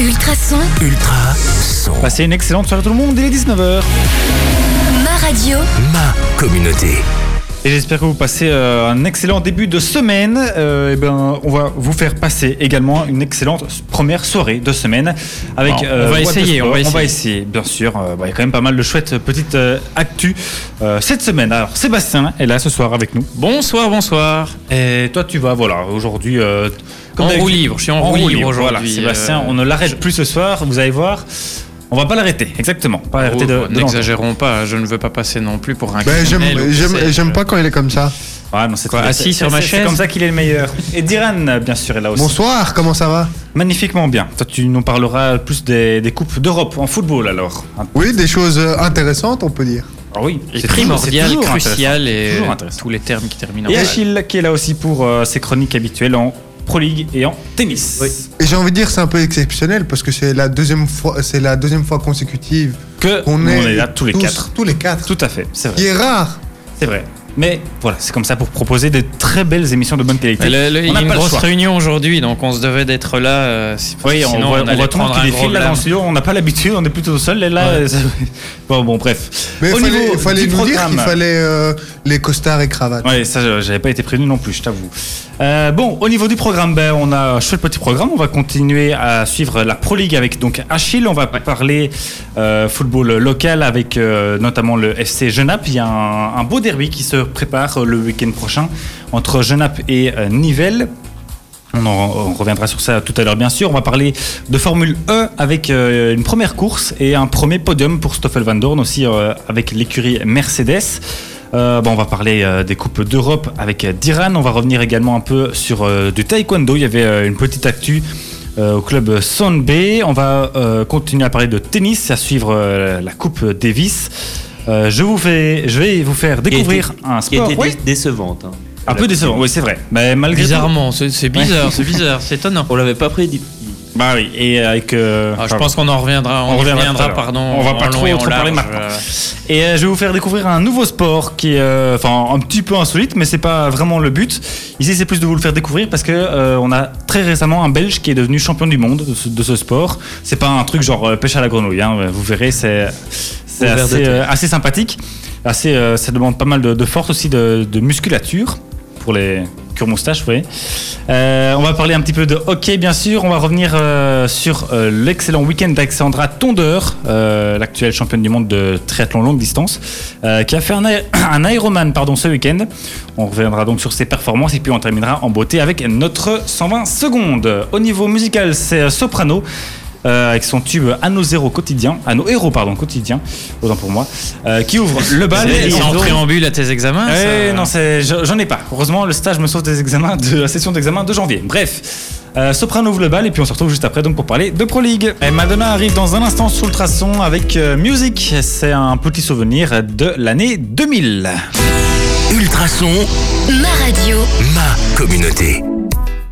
Ultrason, Ultra son. Passez une excellente soirée tout le monde, il est 19h. ma radio, Ma communauté. Et j'espère que vous passez euh, un excellent début de semaine. Euh, et ben, on va vous faire passer également une excellente première soirée de semaine avec. Bon, on euh, va essayer, on va On va essayer. bien sûr. Euh, bah, Il y a quand même pas mal de chouettes petites euh, actus euh, cette semaine. Alors Sébastien est là ce soir avec nous. Bonsoir, bonsoir. Et toi, tu vas, voilà, aujourd'hui. euh, En roue libre, je suis en roue libre aujourd'hui, Voilà, Sébastien, euh, on ne l'arrête plus ce soir, vous allez voir. On va pas l'arrêter, exactement. Pas l'arrêter de, Oh, de. N'exagérons pas, je ne veux pas passer non plus pour un Ben, j'aime, pas quand il est comme ça. Ah, non, c'est Quoi, c'est- assis sur ma c'est- C'est chaise comme ça qu'il est le meilleur. Et Diran, bien sûr, est là aussi. Bonsoir, comment ça va? Magnifiquement bien. Toi, tu nous parleras plus des, des coupes d'Europe en football alors. Oui, des choses euh, intéressantes, on peut dire. Ah oui, c'est primordial, crucial et intéressant. tous les termes qui terminent en Et. Achille qui est là aussi pour euh, ses chroniques habituelles en Pro League et en tennis. Et j'ai envie de dire c'est un peu exceptionnel parce que c'est la deuxième fois, c'est la deuxième fois consécutive Que qu'on on est, est là tous les quatre. Tous les quatre. Tout à fait, c'est Qui vrai. est rare. C'est vrai. Mais voilà, c'est comme ça pour proposer de très belles émissions de bonne qualité. Le- le- il On y n'a a une pas le grosse choix. réunion aujourd'hui, donc on se devait d'être là. euh, Oui, on sinon on allait voit tout le monde prendre qui un gros là studio, on n'a pas l'habitude, on est plutôt seul et là. Ouais. ça- bon, bon, bref. Mais Au il fallait, niveau fallait nous dire qu'il fallait euh, les costards et cravates. Ouais, ça, je- j'avais pas été prévenu non plus, je t'avoue. Euh, bon, au niveau du programme, ben, on a un chouette petit programme. On va continuer à suivre la Pro League avec donc Achille. On va parler euh, football local avec euh, notamment le FC Genappe. Il y a un, un beau derby qui se prépare le week-end prochain entre Genappe et Nivelles. On, en- on reviendra sur ça tout à l'heure, bien sûr. On va parler de Formule E avec euh, une première course et un premier podium pour Stoffel Van Dorn aussi euh, avec l'écurie Mercedes. Euh, bon, on va parler euh, des coupes d'Europe avec euh, Diran. On va revenir également un peu sur euh, du taekwondo. Il y avait euh, une petite actu euh, au club Sonbe. On va euh, continuer à parler de tennis, à suivre euh, la Coupe Davis. Euh, je, vous fais, je vais vous faire découvrir un qui sport était oui, décevante. hein. un peu décevant. Oui, c'est vrai. Mais malgré tout, Bizarrement, c'est c'est bizarre, c'est bizarre, c'est étonnant. On l'avait pas prédit. Bah oui, et avec. euh, Ah, je pense qu'on en reviendra, on, On reviendra pardon. On va pas trop- trop parler maintenant. euh, Et euh, je vais vous faire découvrir un nouveau sport qui est, euh, enfin, un petit peu insolite, mais c'est pas vraiment le but. Ici, c'est plus de vous le faire découvrir parce que on a très récemment un Belge qui est devenu champion du monde de ce, de ce sport. C'est pas un truc genre pêche à la grenouille. hein. Vous verrez, c'est assez, assez sympathique. Assez, ça demande pas mal de, de force aussi, de, de musculature pour les cure voyez. Euh, on va parler un petit peu de hockey, bien sûr. On va revenir euh, sur euh, l'excellent week-end d'Alexandra Tondeur, l'actuelle championne du monde de triathlon longue distance, qui a fait un, un Ironman pardon, ce week-end. On reviendra donc sur ses performances et puis on terminera en beauté avec notre 120 secondes. Au niveau musical, c'est Soprano. Euh, avec son tube à nos héros quotidiens, à nos héros pardon quotidiens, autant pour moi, euh, qui ouvre le bal. C'est et c'est en préambule à tes examens eh ça non, j'en ai pas. Heureusement, le stage me sauve des examens de la session d'examen de janvier. Bref. euh, Soprano ouvre le bal et puis on se retrouve juste après donc pour parler de Pro League. Et Madonna arrive dans un instant sous le traçon avec euh, Music. C'est un petit souvenir de l'année 2000. Ultrason, ma radio, ma communauté.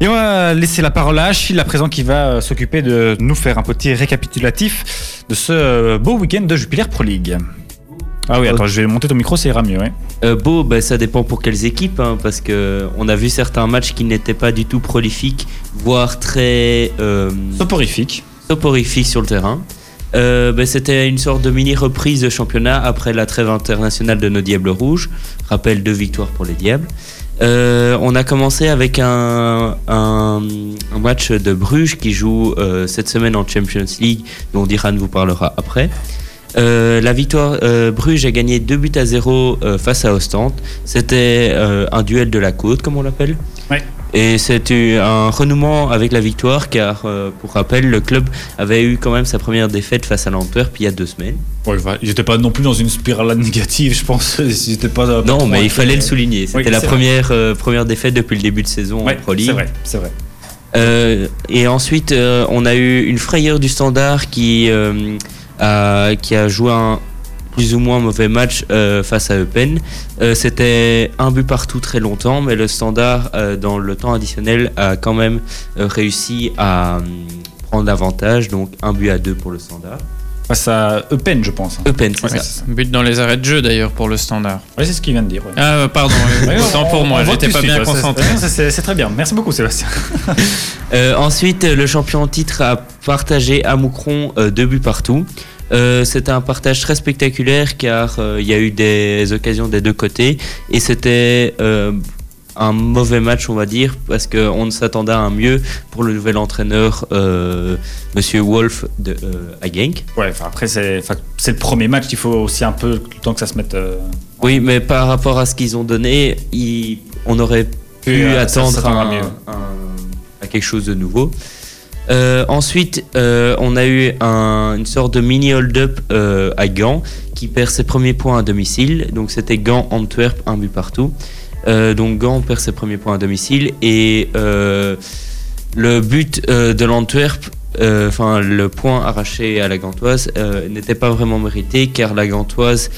Et on va laisser la parole à Achille à présent qui va euh, s'occuper de nous faire un petit récapitulatif de ce euh, beau week-end de Jupiler Pro League. Ah oui, attends, je vais monter ton micro, ça ira mieux, ouais. Euh, beau, ben, ça dépend pour quelles équipes, hein, parce que on a vu certains matchs qui n'étaient pas du tout prolifiques, voire très euh, Soporifique. soporifiques sur le terrain. Euh, ben, C'était une sorte de mini reprise de championnat après la trêve internationale de nos Diables Rouges. Rappel deux victoires pour les Diables. Euh, on a commencé avec un, match de Bruges qui joue euh, cette semaine en Champions League, dont Diran vous parlera après. Euh, la victoire, Bruges a gagné 2 buts à 0 euh, face à Ostende. C'était un duel de la côte, comme on l'appelle. Et c'était un renouement avec la victoire, car euh, pour rappel, le club avait eu quand même sa première défaite face à l'Antwerp il y a deux semaines. Ouais, va- ils étaient pas non plus dans une spirale négative, je pense. Ils étaient pas, pas Non, mais il fallait le souligner. C'était Oui, la c'est première, euh, première défaite depuis le début de saison Ouais, en Pro League. c'est vrai, c'est vrai. Euh, et ensuite, on a eu une frayeur du standard qui, a, qui a joué un plus ou moins mauvais match euh, face à Eupen. Euh, C'était un but partout très longtemps, mais le standard, euh, dans le temps additionnel, a quand même euh, réussi à prendre l'avantage, donc un but à deux pour le standard. Face à Eupen, je pense. Eupen, c'est Ouais, ça. But dans les arrêts de jeu d'ailleurs pour le standard. Ouais, c'est ce qu'il vient de dire. ouais. Ah, euh, pardon, autant pour moi, j'étais pas bien concentré. C'est- très bien. Merci beaucoup, Sébastien. Euh, ensuite, le champion en titre a partagé à Moucron euh, deux buts partout. Euh, c'était un partage très spectaculaire car euh, il y a eu des occasions des deux côtés et c'était euh, un mauvais match on va dire parce qu'on ne s'attendait à un mieux pour le nouvel entraîneur Monsieur Wolf de, à Genk. Ouais, après, c'est le premier match. Il faut aussi un peu le temps que ça se mette. Oui, mais par rapport à ce qu'ils ont donné, on aurait pu attendre un- un- à quelque chose de nouveau. Euh, ensuite, euh, on a eu un- une sorte de mini hold-up euh, à Gand qui perd ses premiers points à domicile. Donc c'était Gand-Antwerp, un but partout. Donc Gand perd ses premiers points à domicile et le but de l'Antwerp, enfin le point arraché à la Gantoise, n'était pas vraiment mérité car la Gantoise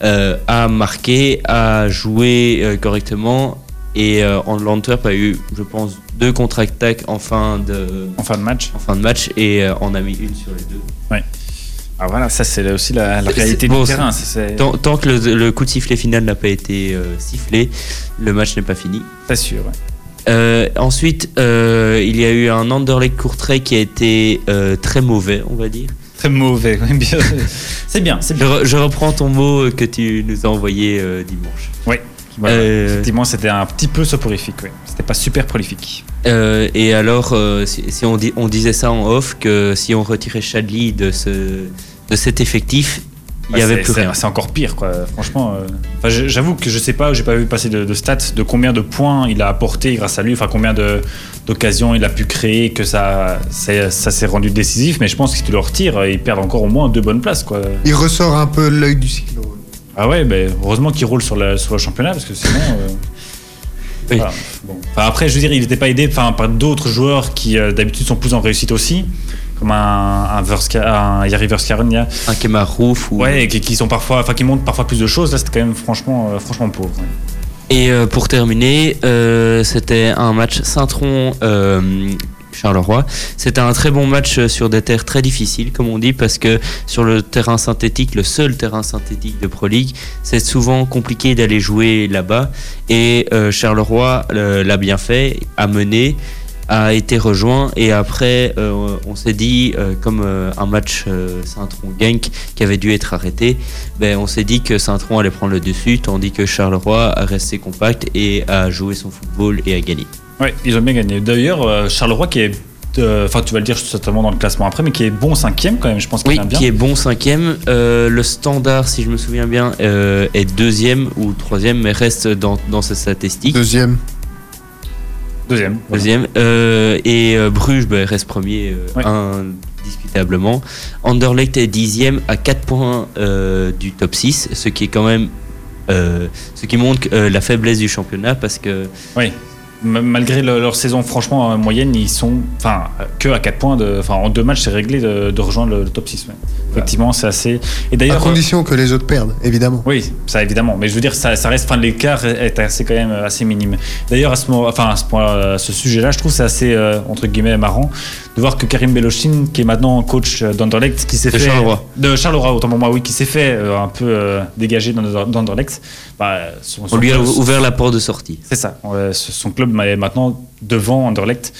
a marqué, a joué correctement et euh, en- l'Antwerp a eu, je pense, deux contre-attaques en fin de, en fin de match. en fin de match et euh, on a mis une sur les deux. Ah voilà, ça c'est aussi la, la réalité bon, du terrain. ça, Tant, tant que le, le coup de sifflet final n'a pas été euh, sifflé, le match n'est pas fini. pas sûr. ouais. Euh, ensuite, euh, il y a eu un Anderlecht Courtrai qui a été euh, très mauvais, on va dire. Très mauvais. ouais, bien. c'est bien, c'est Je, bien. je reprends ton mot que tu nous as envoyé euh, dimanche. Voilà. Euh, Effectivement, c'était un petit peu soporifique. Ouais. C'était pas super prolifique. Euh, et alors, euh, si, si on, dit, on disait ça en off, que si on retirait Chadli de, ce, de cet effectif, il n'y Ouais, avait c'est- plus c'est- rien. C'est encore pire, quoi. Franchement, euh, j'avoue que je sais pas, j'ai pas vu passer de, de stats de combien de points il a apporté grâce à lui, enfin combien d'occasions il a pu créer, que ça, s'est rendu décisif. Mais je pense que si tu le retires, ils perdent encore au moins deux bonnes places, quoi. Il ressort un peu l'œil du cyclone. Ah ouais, ben, heureusement qu'il roule sur, la- sur le championnat parce que sinon. euh, Oui. voilà, bon. Enfin, après, je veux dire, il n'était pas aidé enfin, par d'autres joueurs qui euh, d'habitude sont plus en réussite aussi, comme un, un, Verska- un Yari Un Kemar Rouf ou... ouais, et qui, qui sont parfois, enfin, qui montrent parfois plus de choses. Là, c'était quand même franchement, euh, franchement pauvre. ouais. Et pour terminer, euh, c'était un match Saint-Tron. Charleroi. C'était un très bon match euh, sur des terres très difficiles, comme on dit, parce que sur le terrain synthétique, le seul terrain synthétique de Pro League, c'est souvent compliqué d'aller jouer là-bas. Et euh, Charleroi euh, l'a bien fait, a mené, a été rejoint. Et après, on s'est dit, comme un match Saint-Tron-Genk qui avait dû être arrêté, ben, on s'est dit que Saint-Tron allait prendre le dessus, tandis que Charleroi a resté compact et a joué son football et a gagné. Ouais, ils ont bien gagné. D'ailleurs, euh, Charleroi qui est. euh, Enfin, tu vas le dire certainement dans le classement après, mais qui est bon cinquième quand même. Je pense qu'il Oui, bien. qui est bon cinquième. Euh, le standard, si je me souviens bien, euh, est deuxième ou troisième, mais reste dans, dans ses statistiques. Deuxième. Deuxième. voilà. Deuxième. Euh, et euh, Bruges ben, reste premier euh, Ouais. indiscutablement. Anderlecht est dixième à 4 points euh, du top 6, ce qui est quand même... euh, ce qui montre euh, la faiblesse du championnat parce que Oui. Malgré le- leur saison, franchement, en moyenne, ils sont. Enfin, que à 4 points. De, enfin, en deux matchs, c'est réglé de, de rejoindre le, le top 6. ouais. Effectivement, c'est assez. Et À d'ailleurs. condition que les autres perdent, évidemment. Oui, ça évidemment. Mais je veux dire, ça, ça reste. Enfin, l'écart est assez quand même assez minime. D'ailleurs, à ce moment, enfin, à ce point, à ce sujet-là, je trouve que c'est assez euh, entre guillemets marrant de voir que Karim Belochin, qui est maintenant coach d'Anderlecht, qui s'est fait Charleroi. de Charleroi, autant pour moi, oui, qui s'est fait euh, un peu euh, dégager d'Anderlecht. Bah, on lui a ouvert la porte de sortie. c'est ça. Son club est maintenant devant Anderlecht.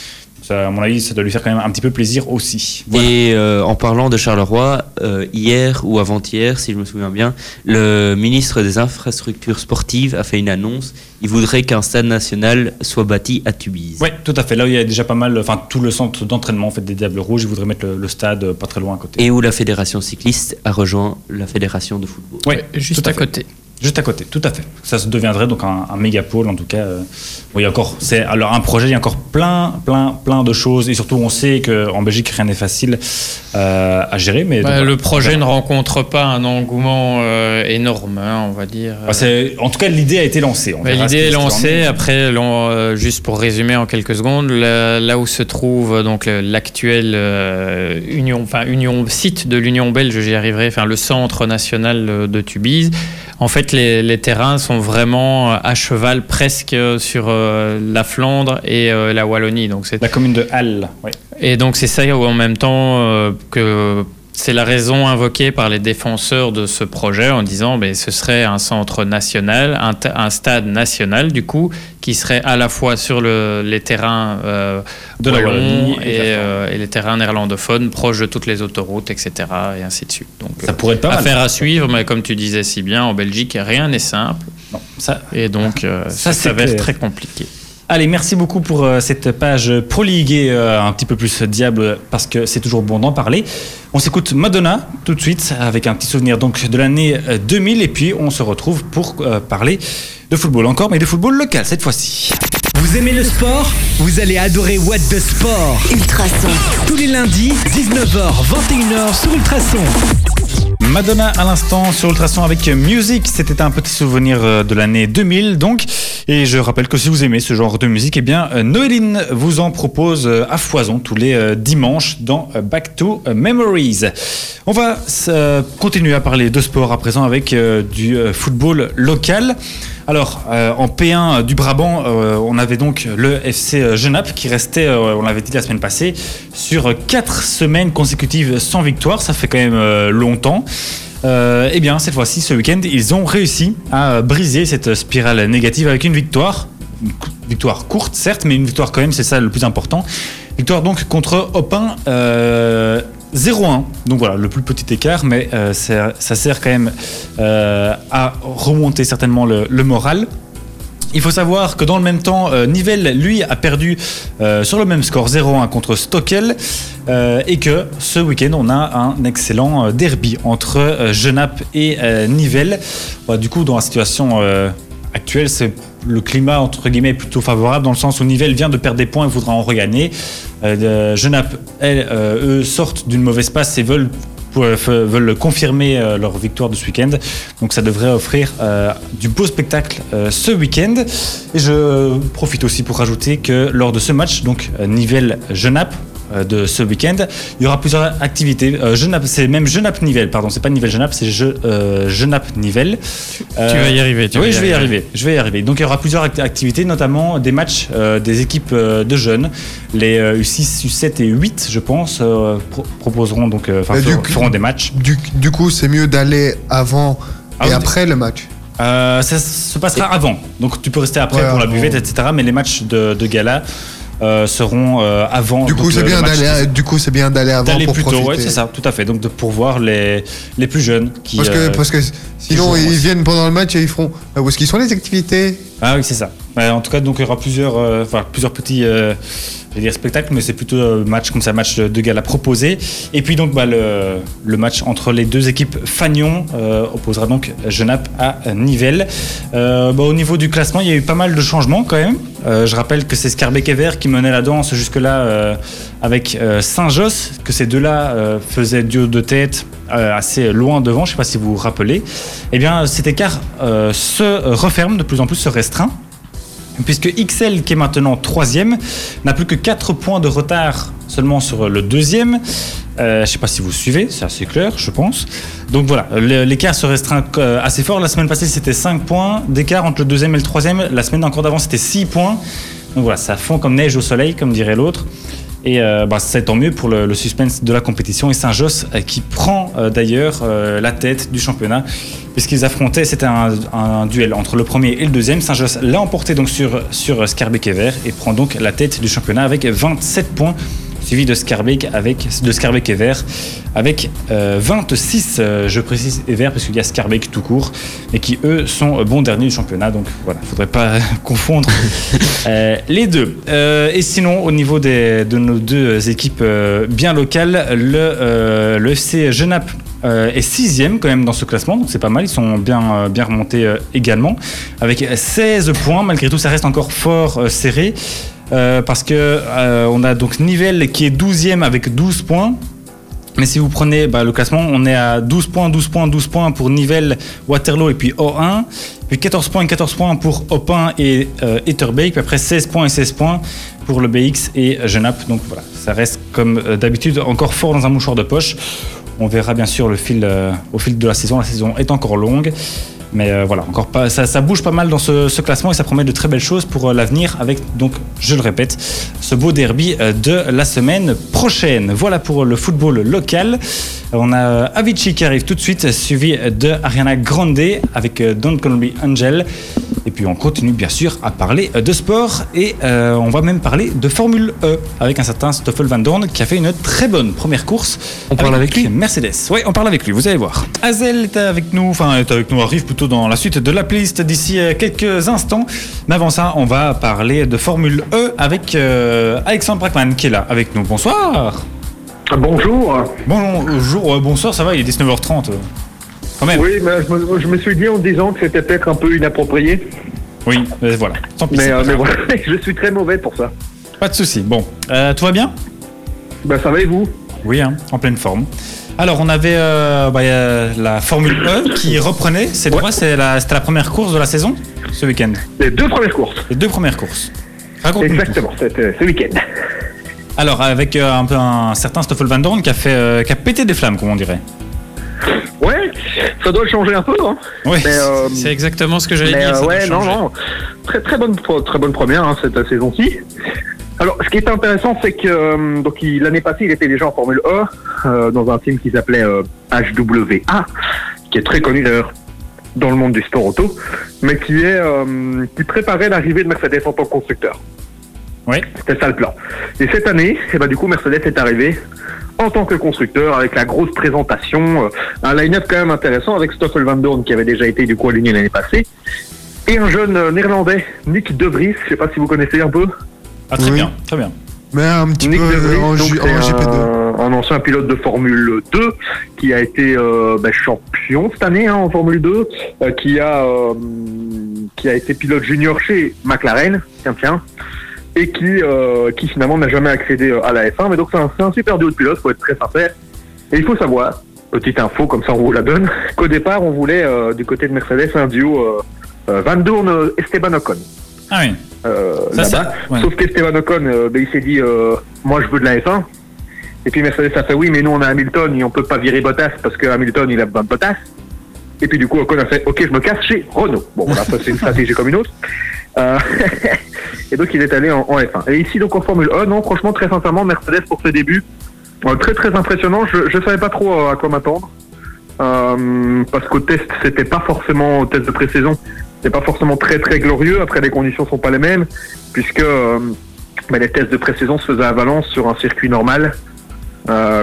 Ça, à mon avis, ça doit lui faire quand même un petit peu plaisir aussi. Voilà. Et euh, en parlant de Charleroi, euh, hier ou avant-hier, si je me souviens bien, le ministre des Infrastructures sportives a fait une annonce. Il voudrait qu'un stade national soit bâti à Tubize. Oui, tout à fait. Là, où il y a déjà pas mal, enfin, tout le centre d'entraînement en fait, des Diables Rouges, ils voudraient mettre le, le stade euh, pas très loin à côté. Et où la fédération cycliste a rejoint la fédération de football. Oui, Juste tout à fait. côté. Juste à côté, tout à fait. Ça se deviendrait donc un, un méga pôle, en tout cas. euh, bon, il y a encore, c'est alors un projet, il y a encore plein, plein, plein de choses, et surtout on sait qu'en Belgique rien n'est facile euh, à gérer, mais Bah, donc, le projet ne rencontre pas un engouement euh, énorme, hein, on va dire. Bah, c'est- en tout cas, l'idée a été lancée. Bah, L'idée est lancée. Après, euh, juste pour résumer en quelques secondes, là, là où se trouve donc euh, union, enfin union site de l'Union belge, j'y arriverai, enfin le centre national de Tubize. En fait, les, les terrains sont vraiment euh, à cheval presque sur euh, la Flandre et euh, la Wallonie. Donc c'est La commune de Halle, et donc c'est ça où en même temps euh, que C'est la raison invoquée par les défenseurs de ce projet en disant que ce serait un centre national, un, ta- un stade national du coup, qui serait à la fois sur le- les terrains euh, De la Wallonie, et, euh, et les terrains néerlandophones, proches de toutes les autoroutes, etc. et ainsi de suite. Donc, Ça euh, pourrait être pas mal. affaire à suivre, mais comme tu disais si bien, en Belgique, rien n'est simple Non, ça, et donc euh, Ça, ça, s'avère très compliqué. Allez, merci beaucoup pour euh, cette page Pro League et euh, un petit peu plus diable parce que c'est toujours bon d'en parler. On s'écoute Madonna tout de suite avec un petit souvenir donc de l'année euh, 2000 et puis on se retrouve pour euh, parler de football encore, mais de football local cette fois-ci. Vous aimez le sport? Vous allez adorer What the Sport. Ultrason. Tous les lundis, 19h, 21h sur Ultrason. Madonna à l'instant sur Ultrason avec Music, c'était un petit souvenir euh, de l'année 2000 donc. Et je rappelle que si vous aimez ce genre de musique, eh bien euh, Noéline vous en propose euh, à foison tous les dimanches dans Back to Memories. On va continuer à parler de sport à présent avec du football local. Alors, euh, en P1 du Brabant, euh, on avait donc le FC Genappe qui restait, euh, on l'avait dit la semaine passée, sur quatre semaines consécutives sans victoire. Ça fait quand même euh, longtemps. Euh, eh bien, cette fois-ci, ce week-end, ils ont réussi à briser cette spirale négative avec une victoire. Une victoire courte, certes, mais une victoire quand même, c'est ça le plus important. Victoire donc contre Opin euh, 0-1. Donc voilà, le plus petit écart, mais euh, ça, sert quand même euh, à remonter certainement le, moral. Il faut savoir que dans le même temps, euh, Nivelles, lui, a perdu sur le même score 0-1 contre Stockel. et que ce week-end, on a un excellent derby entre Genappe et Nivelles. Bah, du coup, dans la situation actuelle, c'est le climat entre guillemets plutôt favorable dans le sens où Nivelles vient de perdre des points et voudra en regagner. Euh, Genappe, euh, eux, sortent d'une mauvaise passe et veulent euh, confirmer euh, leur victoire de ce week-end. Donc ça devrait offrir du beau spectacle ce week-end. Et je profite aussi pour rajouter que lors de ce match, donc Nivelles-Genappe, de ce week-end. Il y aura plusieurs activités. Euh, c'est même Genappe-Nivelles, pardon, c'est pas Nivelles-Genappe, c'est Je- euh, Genappe-Nivelles. tu vas y arriver. Tu oui, vas je vais y arriver. Je vais y arriver. Donc il y aura plusieurs act- activités, notamment des matchs euh, des équipes euh, de jeunes. Les euh, U6, U7 et U8, je pense, euh, pro- proposeront donc, euh, enfin, feront- des matchs. Du, du coup, c'est mieux d'aller avant Ah et oui. après le match. Euh, ça se passera avant. Donc tu peux rester après Ouais, pour la buvette, etc. Mais les matchs de, de gala euh, seront euh, avant. Du coup, c'est le- bien d'aller. Du coup, c'est bien d'aller avant pour plus profiter. Ouais, c'est ça, tout à fait. Donc de pourvoir les, les plus jeunes qui. Parce que, euh, parce que sinon, ils viennent pendant le match et ils feront. euh, Où est-ce qu'ils sont les activités? Ah oui, c'est ça. En tout cas, donc il y aura plusieurs, euh, enfin, plusieurs petits euh, spectacles, mais c'est plutôt euh, match comme ça, match de, gala proposé. Et puis donc bah, le, match entre les deux équipes Fagnon euh, opposera donc Genappe à Nivelles. Bah, au niveau du classement, il y a eu pas mal de changements quand même. Je rappelle que c'est Scarbeck et qui menait la danse jusque-là avec Saint-Josse, que ces deux-là faisaient duo de tête assez loin devant, je ne sais pas si vous vous rappelez. Eh bien, cet écart se referme, de plus en plus se restreint. Puisque XL, qui est maintenant troisième, n'a plus que 4 points de retard seulement sur le deuxième. Euh, je ne sais pas si vous suivez, c'est assez clair, je pense. Donc voilà, l'écart se restreint euh, assez fort. La semaine passée, c'était 5 points d'écart entre le deuxième et le troisième. La semaine encore d'avant, c'était 6 points. Donc voilà, ça fond comme neige au soleil, comme dirait l'autre. Et euh, bah, c'est tant mieux pour le, suspense de la compétition. Et Saint-Josse euh, qui prend euh, d'ailleurs la tête du championnat, puisqu'ils affrontaient, c'était un, un duel entre le premier et le deuxième. Saint-Josse l'a emporté donc sur, sur Scarbeck et Vert et prend donc la tête du championnat avec 27 points, suivi de Scarbeck, avec, de Scarbeck et Vert avec euh, 26, euh, je précise, et Vert, parce qu'il y a Scarbeck tout court, et qui eux sont euh, bons derniers du championnat. Donc voilà, il ne faudrait pas confondre euh, les deux. Euh, et sinon, au niveau des- de nos deux équipes euh, bien locales, le, euh, le FC Genappe euh, est sixième quand même dans ce classement, donc c'est pas mal. Ils sont bien, euh, bien remontés euh, également, avec 16 points. Malgré tout, ça reste encore fort euh, serré. Euh, parce que euh, on a donc Nivelles qui est 12e avec 12 points. Mais si vous prenez bah, le classement, on est à 12 points, 12 points, 12 points pour Nivelles, Waterloo et puis O1. Puis 14 points et 14 points pour Opin et euh. Puis après 16 points et 16 points pour le BX et Genappe. Donc voilà, ça reste comme euh, d'habitude encore fort dans un mouchoir de poche. On verra bien sûr au fil de la saison. La saison est encore longue. Mais euh, voilà, encore pas, ça, bouge pas mal dans ce, classement et ça promet de très belles choses pour euh, l'avenir avec, donc, je le répète, ce beau derby euh, de la semaine prochaine. Voilà pour le football local. On a Avicii qui arrive tout de suite, suivi de Ariana Grande avec Don't Call Angel. Et puis on continue bien sûr à parler euh, de sport et euh, on va même parler de Formule E avec un certain Stoffel Van Dorn qui a fait une très bonne première course. On parle avec lui Mercedes. Oui, on parle avec lui, vous allez voir. Hazel est avec nous, enfin est avec nous, arrive plutôt dans la suite de la playlist d'ici euh, quelques instants. Mais avant ça, on va parler de Formule E avec euh, Alexandre Brackman qui est là avec nous. Bonsoir. Bonjour. Bonjour, euh, bonsoir, ça va, il est 19h30. Euh. Quand même. Oui, mais je me, je me suis dit en disant que c'était peut-être un peu inapproprié. Oui, mais voilà. Tant pis, Mais, euh, pas mais voilà, je suis très mauvais pour ça. Pas de souci. Bon, Euh, tout va bien? Ben, ça va et vous? Oui, hein, en pleine forme. Alors, on avait euh, bah, euh, la Formule E qui reprenait. C'est droit, c'est la- c'était la première course de la saison ce week-end. Les deux premières courses. Les deux premières courses. Exactement, c'était ce week-end. Alors, avec euh, un peu un certain Stoffel Van Dorn qui a, fait, euh, qui a pété des flammes, comme on dirait. Ouais, ça doit changer un peu. Hein. Oui. Mais, euh, C'est exactement ce que j'allais dire. euh, ouais, non, non. Très, très, bonne, très bonne première hein, cette saison-ci. Alors, ce qui est intéressant, c'est que euh, donc l'année passée, il était déjà en Formule E euh, dans un team qui s'appelait HWA, qui est très connu d'ailleurs dans le monde du sport auto, mais qui est qui préparait l'arrivée de Mercedes en tant que constructeur. Oui. C'était ça le plan. Et cette année, eh ben, du coup, Mercedes est arrivé en tant que constructeur avec la grosse présentation, euh, un line-up quand même intéressant avec Stoffel Van Dorn qui avait déjà été du coup aligné l'année passée et un jeune euh, néerlandais, Nick De Vries, je sais pas si vous connaissez un peu. Ah, très Oui. bien, très bien. Mais un petit Nick peu De Vries, en, donc en GP2. un, un ancien pilote de Formule 2 qui a été euh, bah, champion cette année hein, en Formule 2, euh, qui a euh, qui a été pilote junior chez McLaren, tiens tiens, et qui euh, qui finalement n'a jamais accédé euh, à la F1. Mais donc c'est un, super duo de pilote, faut être très sincère. Et il faut savoir, petite info comme ça on vous la donne, qu'au départ on voulait euh, du côté de Mercedes un duo euh, euh, Van Dorn euh, Esteban Ocon. Ah oui. Euh, Ça, ça, ouais. Sauf qu'Esteban Ocon, euh, ben, il s'est dit, euh, moi je veux de la F1. Et puis Mercedes a fait oui, mais nous on a Hamilton et on peut pas virer Bottas parce que Hamilton il a besoin de Bottas. Et puis du coup Ocon a fait, ok, je me casse chez Renault. Bon, voilà, ça c'est une stratégie comme une autre. Euh, et donc il est allé en, en F1. Et ici donc en Formule 1, non, franchement très sincèrement, Mercedes pour ses débuts, euh, très très impressionnant. Je, je savais pas trop euh, à quoi m'attendre. Parce qu'au test, c'était pas forcément au test de pré-saison, c'est pas forcément très très glorieux. Après, les conditions sont pas les mêmes, puisque bah, les tests de pré-saison se faisaient à Valence sur un circuit normal,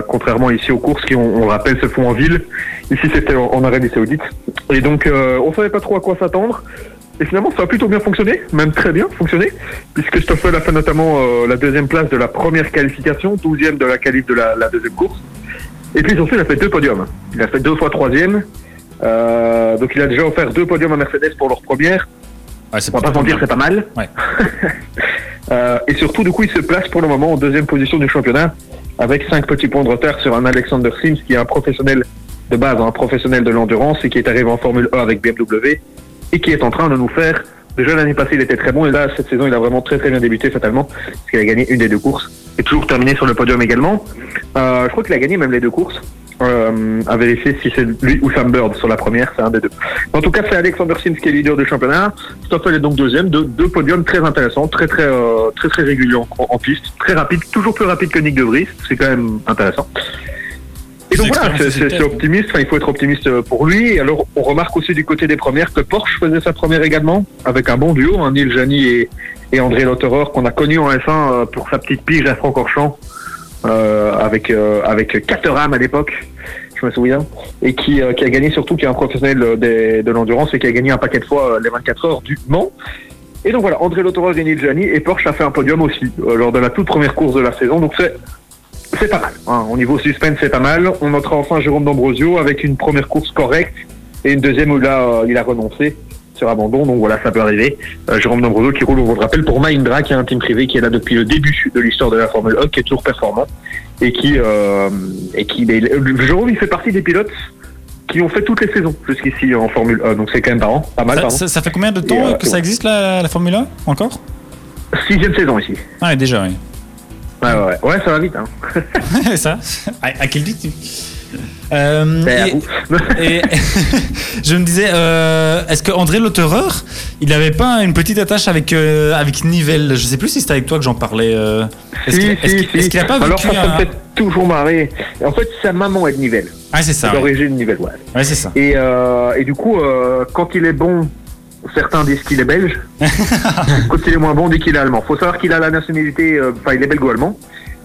contrairement ici aux courses qui, on, on le rappelle, se font en ville. Ici, c'était en, en Arabie Saoudite, et donc euh, on savait pas trop à quoi s'attendre. Et finalement, ça a plutôt bien fonctionné, même très bien fonctionné, puisque Stoffel a fait notamment euh, la deuxième place de la première qualification, douzième de la qualif de la, la deuxième course. Et puis surtout, il a fait deux podiums. Il a fait deux fois troisième. Euh, donc il a déjà offert deux podiums à Mercedes pour leur première. Ouais, On va pas plutôt s'en dire, bien. c'est pas mal. Ouais. Euh, et surtout, du coup, il se place pour le moment en deuxième position du championnat avec cinq petits points de retard sur un Alexander Sims qui est un professionnel de base, un professionnel de l'endurance et qui est arrivé en Formule 1 avec BMW et qui est en train de nous faire. Déjà l'année passée, il était très bon et là, cette saison, il a vraiment très très bien débuté fatalement parce qu'il a gagné une des deux courses et toujours terminé sur le podium également. Euh, je crois qu'il a gagné même les deux courses. Euh, à vérifier si c'est lui ou Sam Bird sur la première, c'est un des deux. En tout cas, c'est Alexander Sims qui est leader du championnat. Stoffel est donc deuxième. Deux, deux podiums très intéressants, très très euh, très très réguliers en, en piste, très rapide, toujours plus rapide que Nick De Vries. C'est quand même intéressant. Et donc voilà, c'est- optimiste. Enfin, il faut être optimiste euh, pour lui. Et alors, on remarque aussi du côté des premières que Porsche faisait sa première également, avec un bon duo, hein, Neil Jani et, et André Lotterer, qu'on a connu en F1 euh, pour sa petite pige à Francorchamps, euh, avec euh, avec Caterham à l'époque, je me souviens, et qui, euh, qui a gagné surtout, qui est un professionnel euh, des- de l'endurance et qui a gagné un paquet de fois euh, les 24 heures du Mans. Et donc voilà, André Lotterer et Neil Jani, et Porsche a fait un podium aussi euh, lors de la toute première course de la saison. Donc c'est c'est pas mal. hein. Au niveau suspense, c'est pas mal. On notera enfin Jérôme D'Ambrosio avec une première course correcte et une deuxième où là, euh, il a renoncé sur abandon. Donc voilà, ça peut arriver. Euh, Jérôme D'Ambrosio qui roule, on vous le rappelle, pour Mahindra, qui est un team privé qui est là depuis le début de l'histoire de la Formule 1, qui est toujours performant et qui euh, et qui Jérôme, il fait partie des pilotes qui ont fait toutes les saisons jusqu'ici en Formule 1. Donc c'est quand même marrant, pas mal. Ça, ça- ça fait combien de temps Et, euh, que ça existe la, la Formule 1 encore? Sixième saison ici. Ah, déjà, oui. Ouais, ouais, ouais. Ouais, ça va vite. Hein. ça à, à quel titre Euh, C'est à et- je me disais, euh, est-ce que André il n'avait pas une petite attache avec euh, avec Nivelle? Je sais plus si c'était avec toi que j'en parlais. euh. Est-ce Si, qu'il si, si. a pas Alors vécu ça, ça me fait toujours marrer. En fait, sa maman est de Nivelles. Ah c'est ça. Ouais, D'origine nivelloise. Ouais, c'est ça. Et, euh, et du coup, euh, quand il est bon, certains disent qu'il est belge. quand il est moins bon, on dit qu'il est allemand. faut savoir qu'il a la nationalité, euh, enfin, il est belgo-allemand,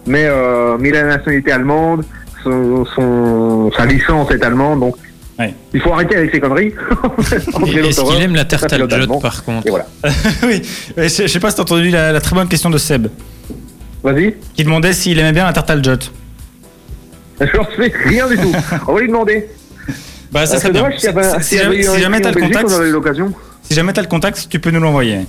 mais, euh, mais il a la nationalité allemande, son, son- sa licence est allemande, donc Ouais. il faut arrêter avec ces conneries. Est-ce qu'il aime la tarte al par contre Et voilà. oui. Je, je sais pas si t'as entendu la, la très bonne question de Seb, Vas-y. qui demandait s'il aimait bien la tarte al jot. Je leur fais rien du tout. On va lui demander. Bah ça Euh, serait c'est bien. dommage Si- Si jamais si t'as le contact, on avait eu l'occasion. Si jamais t'as le contact, tu peux nous l'envoyer.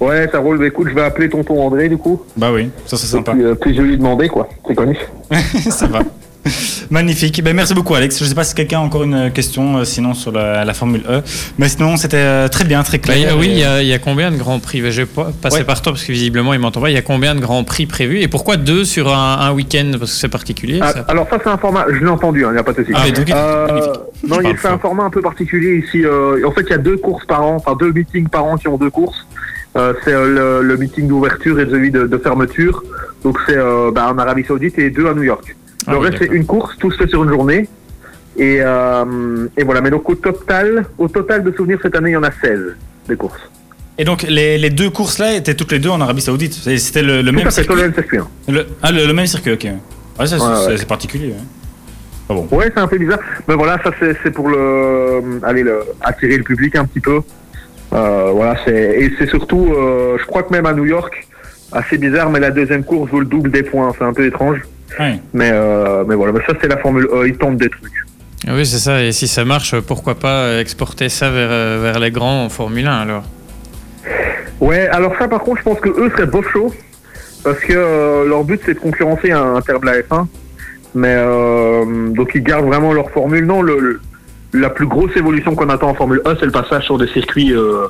Ouais, ça roule. Bah, écoute, je vais appeler tonton André du coup. Bah oui, ça c'est sympa. puis, euh, puis je vais lui demander quoi. C'est connu. ça va. Magnifique. Ben, merci beaucoup, Alex. Je sais pas si quelqu'un a encore une question, euh, sinon sur la, la Formule E. Mais sinon, c'était euh, très bien, très clair. a- oui, Et, il y, a, il y a combien de grands prix? Je vais pas passer Ouais. par toi parce que visiblement il m'entend pas. Il y a combien de grands prix prévus? Et pourquoi deux sur un, un week-end? Parce que c'est particulier. Ah, ça. alors ça c'est un format, je l'ai entendu, il n'y a pas de souci. Ah, mais donc, Euh, non, fait un format un peu particulier ici. euh, en fait, il y a deux courses par an, enfin deux meetings par an qui ont deux courses. Euh, c'est euh, le, le meeting d'ouverture et celui de, de fermeture. Donc c'est euh, bah, en Arabie Saoudite et deux à New York. Ah le oui, reste c'est une course, tout se fait sur une journée. Et, euh, et voilà, mais donc au total, au total de souvenirs cette année, il y en a 16 des courses. et donc, les, les deux courses-là étaient toutes les deux en Arabie Saoudite. C'était le, même circuit. le même circuit. hein. Le, ah, le, même circuit, ok. Ouais, c'est- Ouais, ouais. particulier. ouais. Ah bon. Ouais, c'est un peu bizarre. Mais voilà, ça c'est pour le, aller le, attirer le public un petit peu. Euh, voilà, et c'est surtout, euh, je crois que même à New York, assez bizarre, mais la deuxième course vaut le double des points. C'est un peu étrange, Ouais. mais euh, mais voilà, mais ça c'est la Formule E. Ils tentent des trucs. Ah Oui, c'est ça. Et si ça marche, pourquoi pas exporter ça vers, euh, vers les grands en Formule 1 alors? Ouais, alors ça par contre, je pense que eux seraient bof chaud parce que euh, leur but c'est de concurrencer un Inter de la F1. Mais euh, donc ils gardent vraiment leur formule. Non, le, le- la plus grosse évolution qu'on attend en Formule 1, c'est le passage sur des circuits, euh,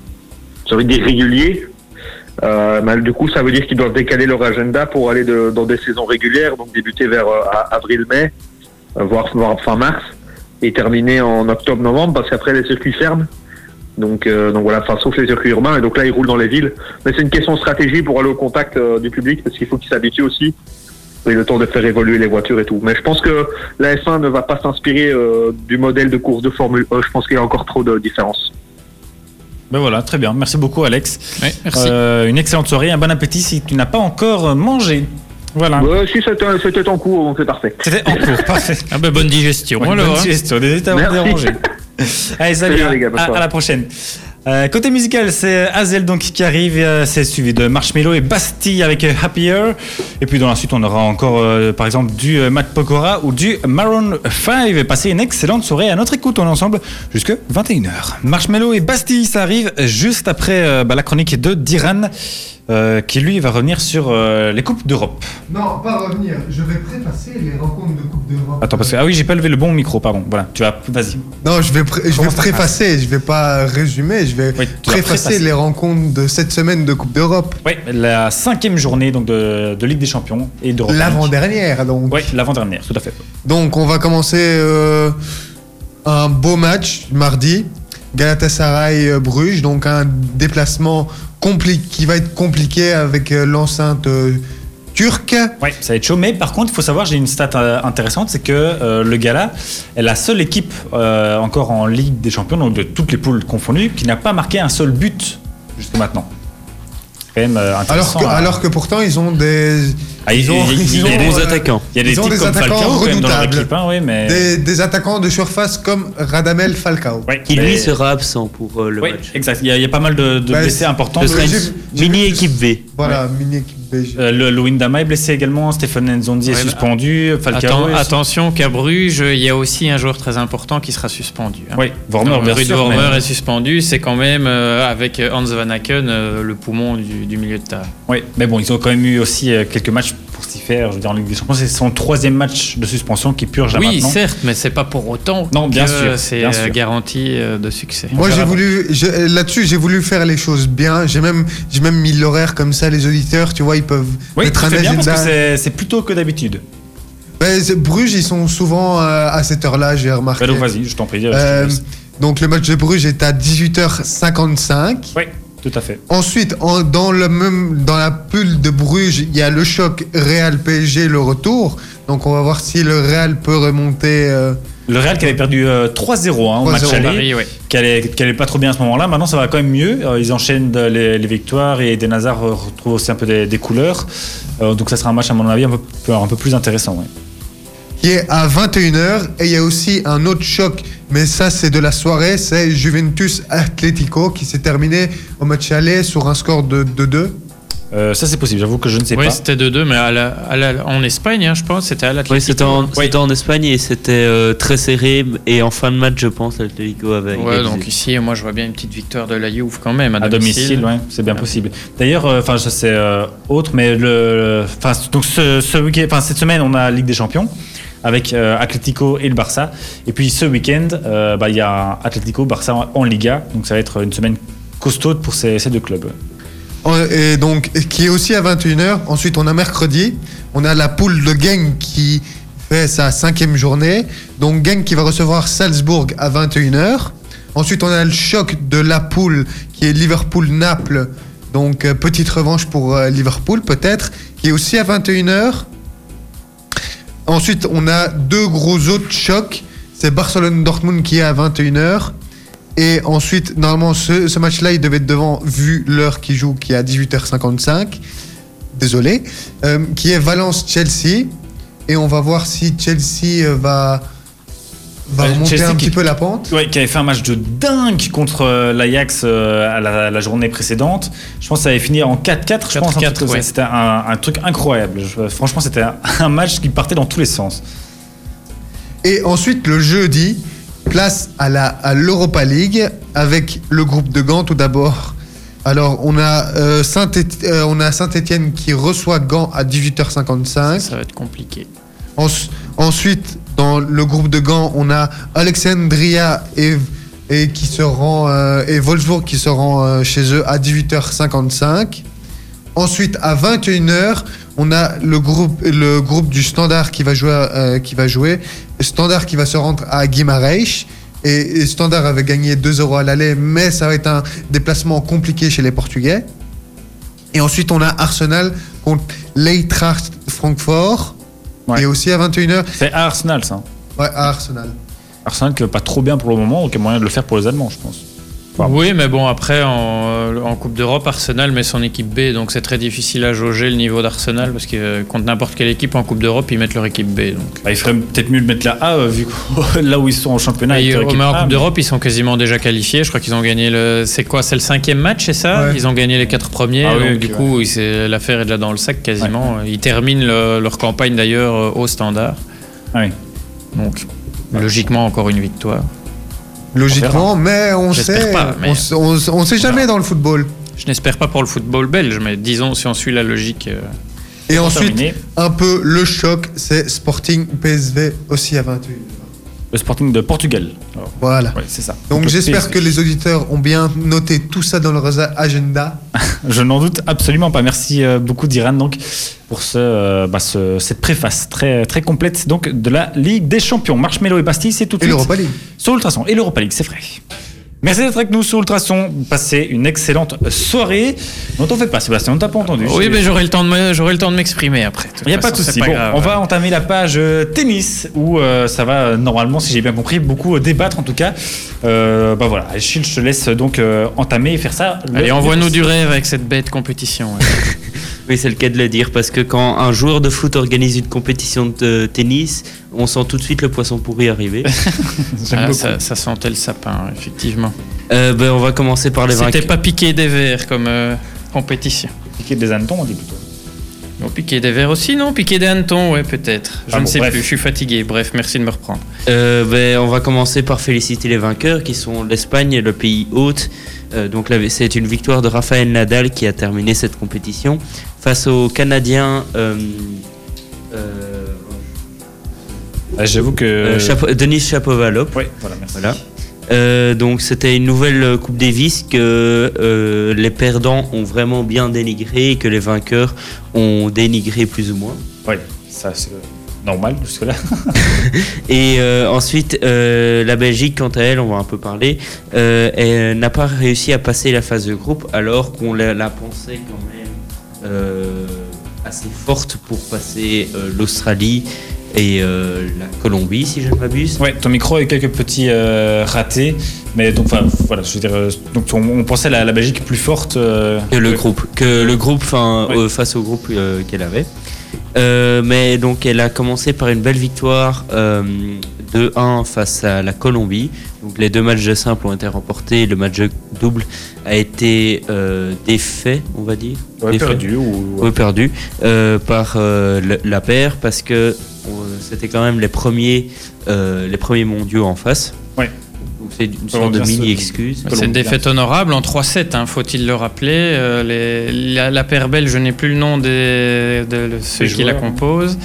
j'ai envie de dire réguliers. Euh, du coup, ça veut dire qu'ils doivent décaler leur agenda pour aller de- dans des saisons régulières, donc débuter vers euh, avril-mai, euh, voire, voire fin mars, et terminer en octobre-novembre, parce qu'après les circuits ferment. Donc, euh, donc voilà, enfin, sauf les circuits urbains, et donc là ils roulent dans les villes. Mais c'est une question de stratégie pour aller au contact euh, du public, parce qu'il faut qu'ils s'habituent aussi. Et le temps de faire évoluer les voitures et tout. Mais je pense que la F1 ne va pas s'inspirer euh, du modèle de course de Formule E. Je pense qu'il y a encore trop de différences. Ben voilà, très bien. Merci beaucoup, Alex. Oui, merci. Euh, une excellente soirée, un bon appétit si tu n'as pas encore mangé. Voilà. Ouais, si c'était en cours, donc c'est parfait. C'était en cours, parfait. Ah bah bonne digestion Ouais, alors. bonne hein. digestion, désolé de t'avoir Merci. dérangé. Allez, salut, bien, les gars, à la prochaine. Euh, côté musical, c'est Hazel donc qui arrive, euh, c'est suivi de Marshmello et Bastille avec euh, Happier. Et puis dans la suite, on aura encore par exemple du Matt Pokora ou du Maroon 5. Passez une excellente soirée à notre écoute, est ensemble jusque 21h. Marshmello et Bastille, ça arrive juste après bah, la chronique de Diran. Euh, qui lui va revenir sur euh, les Coupes d'Europe. Non, pas revenir. Je vais prépasser les rencontres de Coupe d'Europe. Attends, parce que, ah oui, j'ai pas levé le bon micro, pardon. Voilà, tu vas, vas-y. Non, je vais, pré- je vais préfacer, je vais pas résumer, je vais Oui, préfacer préfacer. les rencontres de cette semaine de Coupe d'Europe. Oui, la cinquième journée donc de, de Ligue des Champions et d'Europe. L'avant-dernière, donc. Oui, l'avant-dernière, tout à fait. Donc, on va commencer euh, un beau match mardi. Galatasaray-Bruges, donc un déplacement qui va être compliqué avec euh, l'enceinte euh, turque. Oui, ça va être chaud. Mais par contre, il faut savoir, j'ai une stat euh, intéressante, c'est que le Gala est la seule équipe encore en Ligue des Champions, donc de toutes les poules confondues, qui n'a pas marqué un seul but jusqu'à maintenant. C'est quand même euh, Alors que, alors que pourtant, ils ont des, Ah, il, ils ont- il- il ils y a ont, des bons euh, attaquants. il y a des ils ont des comme attaquants Falcao quand même dans leur redoutables. équipe, hein, oui, mais... des, des attaquants de surface comme Radamel Falcao. Ouais, Qui mais- lui sera absent pour euh, le Oui, match. exact. Il y, a, il y a pas mal de, de Bah, blessés importants. Ce sera une mini équipe V. Voilà, mini équipe. Euh, le, est blessé également, Stéphane Nzondi est Ouais, bah, suspendu, Falcao Atten- est- attention qu'à Bruges, il y a aussi un joueur très important qui sera suspendu. hein. Oui, Vormer, bien Ruud sûr. Vormer mais- est suspendu, c'est quand même euh, avec Hans Van Aken euh, le poumon du, du milieu de terrain. Oui, mais bon, ils ont quand même eu aussi euh, quelques matchs faire. Je veux dire, en Ligue des Champions, c'est son troisième match de suspension qui purge là Oui, maintenant. certes, mais c'est pas pour autant Non, bien que sûr, c'est euh, sûr. garantie euh, de succès. Moi, j'ai voulu, là-dessus, j'ai voulu faire les choses bien. J'ai même, j'ai même mis l'horaire comme ça. Les auditeurs, tu vois, ils peuvent Oui, mettre un fais bien parce que agenda. c'est- c'est plus tôt que d'habitude. Ben, Bruges, ils sont souvent euh, à cette heure-là, j'ai remarqué. Bah, donc vas-y, je t'en prie. je Euh, donc le match de Bruges est à 18h55. Oui, tout à fait. Ensuite, en- dans, le même, dans la pulle de Bruges, il y a le choc Real PSG, le retour. Donc on va voir si le Real peut remonter. euh, Le Real qui avait perdu euh, 3-0 hein, au match 3-0 aller, Paris, ouais. qui allait, qui allait pas trop bien à ce moment-là. Maintenant, ça va quand même mieux. Euh, ils enchaînent les, les victoires et euh, retrouve aussi un peu des, des couleurs. Euh, donc ça sera un match, à mon avis, un peu, un peu plus intéressant. ouais. Qui est à 21h. Et il y a aussi un autre choc, mais ça c'est de la soirée, c'est Juventus Atletico qui s'est terminé au match aller sur un score de 2-2. Euh, ça, c'est possible. J'avoue que je ne sais Oui, pas. c'était 2-2, mais à la- à la- en Espagne, hein, je pense, c'était à Oui, l'Atlético. c'était en, Oui. c'était en Espagne et c'était euh, très serré. Et en fin de match, je pense, l'Atlético avait. Ouais, donc ici, moi, je vois bien une petite victoire de la Juve quand même, à, À domicile, ouais, c'est bien possible. D'ailleurs, euh, enfin, ça c'est euh, autre, mais le, donc ce, ce cette semaine, on a Ligue des Champions avec euh, Atlético et le Barça. Et puis ce week-end, euh, bah, il y a Atlético, Barça en, Liga, donc ça va être une semaine costaude pour ces, deux clubs. En- Et donc, qui est aussi à 21h. Ensuite, on a mercredi, on a la poule de Genk qui fait sa cinquième journée. Donc, Genk qui va recevoir Salzbourg à 21h. Ensuite, on a le choc de la poule qui est Liverpool-Naples. Donc, euh, petite revanche pour Liverpool, peut-être, qui est aussi à 21h. Ensuite, on a deux gros autres chocs. C'est Barcelone-Dortmund qui est à 21h. Et ensuite, normalement, ce, match-là, il devait être devant, vu l'heure qui joue, qui est à 18h55. Désolé. Euh, qui est Valence-Chelsea. Et on va voir si Chelsea euh, va, va Euh, remonter Chelsea un qui- petit peu la pente. Ouais, qui avait fait un match de dingue contre euh, l'Ajax euh, à la, la journée précédente. Je pense que ça avait fini en 4-4, je pense. un 4-4, truc comme ça. ouais. C'était un, un truc incroyable. Je- franchement, c'était un, un match qui partait dans tous les sens. Et ensuite, le jeudi, place à la à l'Europa League avec le groupe de Gand tout d'abord. Alors, on a euh, Saint-Étienne on a Saint-Étienne qui reçoit Gand à 18h55. Ça va être compliqué. Ens- ensuite, dans le groupe de Gand, on a Alexandria et, et, qui se rend, euh, et Wolfsburg qui se rend euh, chez eux à 18h55. Ensuite, à 21h, on a le groupe, le groupe du Standard qui va jouer. euh, qui va jouer. Standard qui va se rendre à Guimarães. Et, et Standard avait gagné 2 euros à l'aller, mais ça va être un déplacement compliqué chez les Portugais. Et ensuite, on a Arsenal contre l'Eintracht Francfort. Ouais. Et aussi à 21h, C'est à Arsenal, ça. ouais, à Arsenal. Arsenal qui va pas trop bien pour le moment, donc il y a moyen de le faire pour les Allemands, je pense. Oui, mais bon, après, en, en Coupe d'Europe, Arsenal met son équipe B, donc c'est très difficile à jauger le niveau d'Arsenal, parce que euh, contre n'importe quelle équipe en Coupe d'Europe, ils mettent leur équipe B. Donc. Bah, il ferait peut-être mieux de mettre la A, euh, vu que là où ils sont en championnat. Euh, équipe mais en A, Coupe mais- d'Europe, ils sont quasiment déjà qualifiés. Je crois qu'ils ont gagné le. C'est quoi C'est le cinquième match, c'est ça? Ouais. Ils ont gagné les quatre premiers. Ah donc du coup, l'affaire est déjà dans le sac quasiment. Ils terminent le- leur campagne d'ailleurs euh, au standard. Ah oui. Donc, logiquement, encore une victoire. Logiquement, mais on sait, pas, mais- on, sait jamais dans le football. Je n'espère pas pour le football belge, mais disons, si on suit la logique. euh, Et ensuite, terminer, un peu le choc, c'est Sporting PSV aussi à 21h. Le Sporting de Portugal. Alors, Voilà. ouais, c'est ça. Donc j'espère que les auditeurs ont bien noté tout ça dans leur agenda. Je n'en doute absolument pas. Merci euh, beaucoup d'Iran donc pour ce, euh, bah, ce- cette préface très très complète donc de la Ligue des Champions. Marshmello et Bastille, c'est tout de Et suite l'Europa League. sur Ultrason et l'Europa League, c'est vrai. Merci d'être avec nous sur Ultrason. Passez une excellente soirée. Non, t'en fais pas, Sébastien, on t'a pas entendu. Oui, mais j'aurai le temps de m'exprimer après. Il n'y a pas de souci. Bon, on va entamer la page euh, tennis où euh, ça va euh, normalement, si j'ai bien compris, beaucoup débattre en tout cas. Euh, bah voilà, Achille, je te laisse donc euh, entamer et faire ça. le Allez, envoie-nous du rêve avec cette bête compétition. ouais. Oui, c'est le cas de le dire, parce que quand un joueur de foot organise une compétition de tennis, on sent tout de suite le poisson pourri arriver. Ah, ça, ça sentait le sapin, effectivement. Euh, ben, on va commencer par les C'était vainqueurs. pas piqué des verres comme euh, compétition. Piquer des hannetons, on dit plutôt. Non, piquer des verres aussi, non Piquer des hannetons, ouais, peut-être. Je Ah ne bon, sais bref. plus, je suis fatigué. Bref, merci de me reprendre. Euh, ben, on va commencer par féliciter les vainqueurs qui sont l'Espagne, le pays hôte. Euh, donc c'est une victoire de Rafael Nadal qui a terminé cette compétition face au Canadien euh, euh, Ah, J'avoue que. Chapo- Denis Chapovalov. Oui, voilà, merci. Voilà. Euh, donc c'était une nouvelle Coupe Davis que euh, les perdants ont vraiment bien dénigré et que les vainqueurs ont dénigré plus ou moins. Oui, ça c'est Normal, jusque-là. Et euh, ensuite, euh, la Belgique, quant à elle, on va un peu parler, euh, elle n'a pas réussi à passer la phase de groupe alors qu'on la, la pensait quand même assez forte pour passer l'Australie et la Colombie, si je ne m'abuse. Ouais, ton micro a eu quelques petits ratés, mais donc enfin voilà, je veux dire, donc on, on pensait la, la Belgique plus forte que le groupe, que le groupe, Ouais. face au groupe qu'elle avait. Euh, mais donc elle a commencé par une belle victoire euh, 2-1 face à la Colombie. Donc les deux matchs de simple ont été remportés, le match de double a été euh, défait, on va dire. ouais, Défait. perdu ou Ouais, perdu euh, par le- la paire parce que c'était quand même les premiers, les premiers mondiaux en face. Ouais. C'est une sorte de mini-excuse. C'est une défaite honorable en 3-7, hein, faut-il le rappeler. Euh, les- la, la paire belge, je n'ai plus le nom des, de le- ceux qui la joueurs. composent.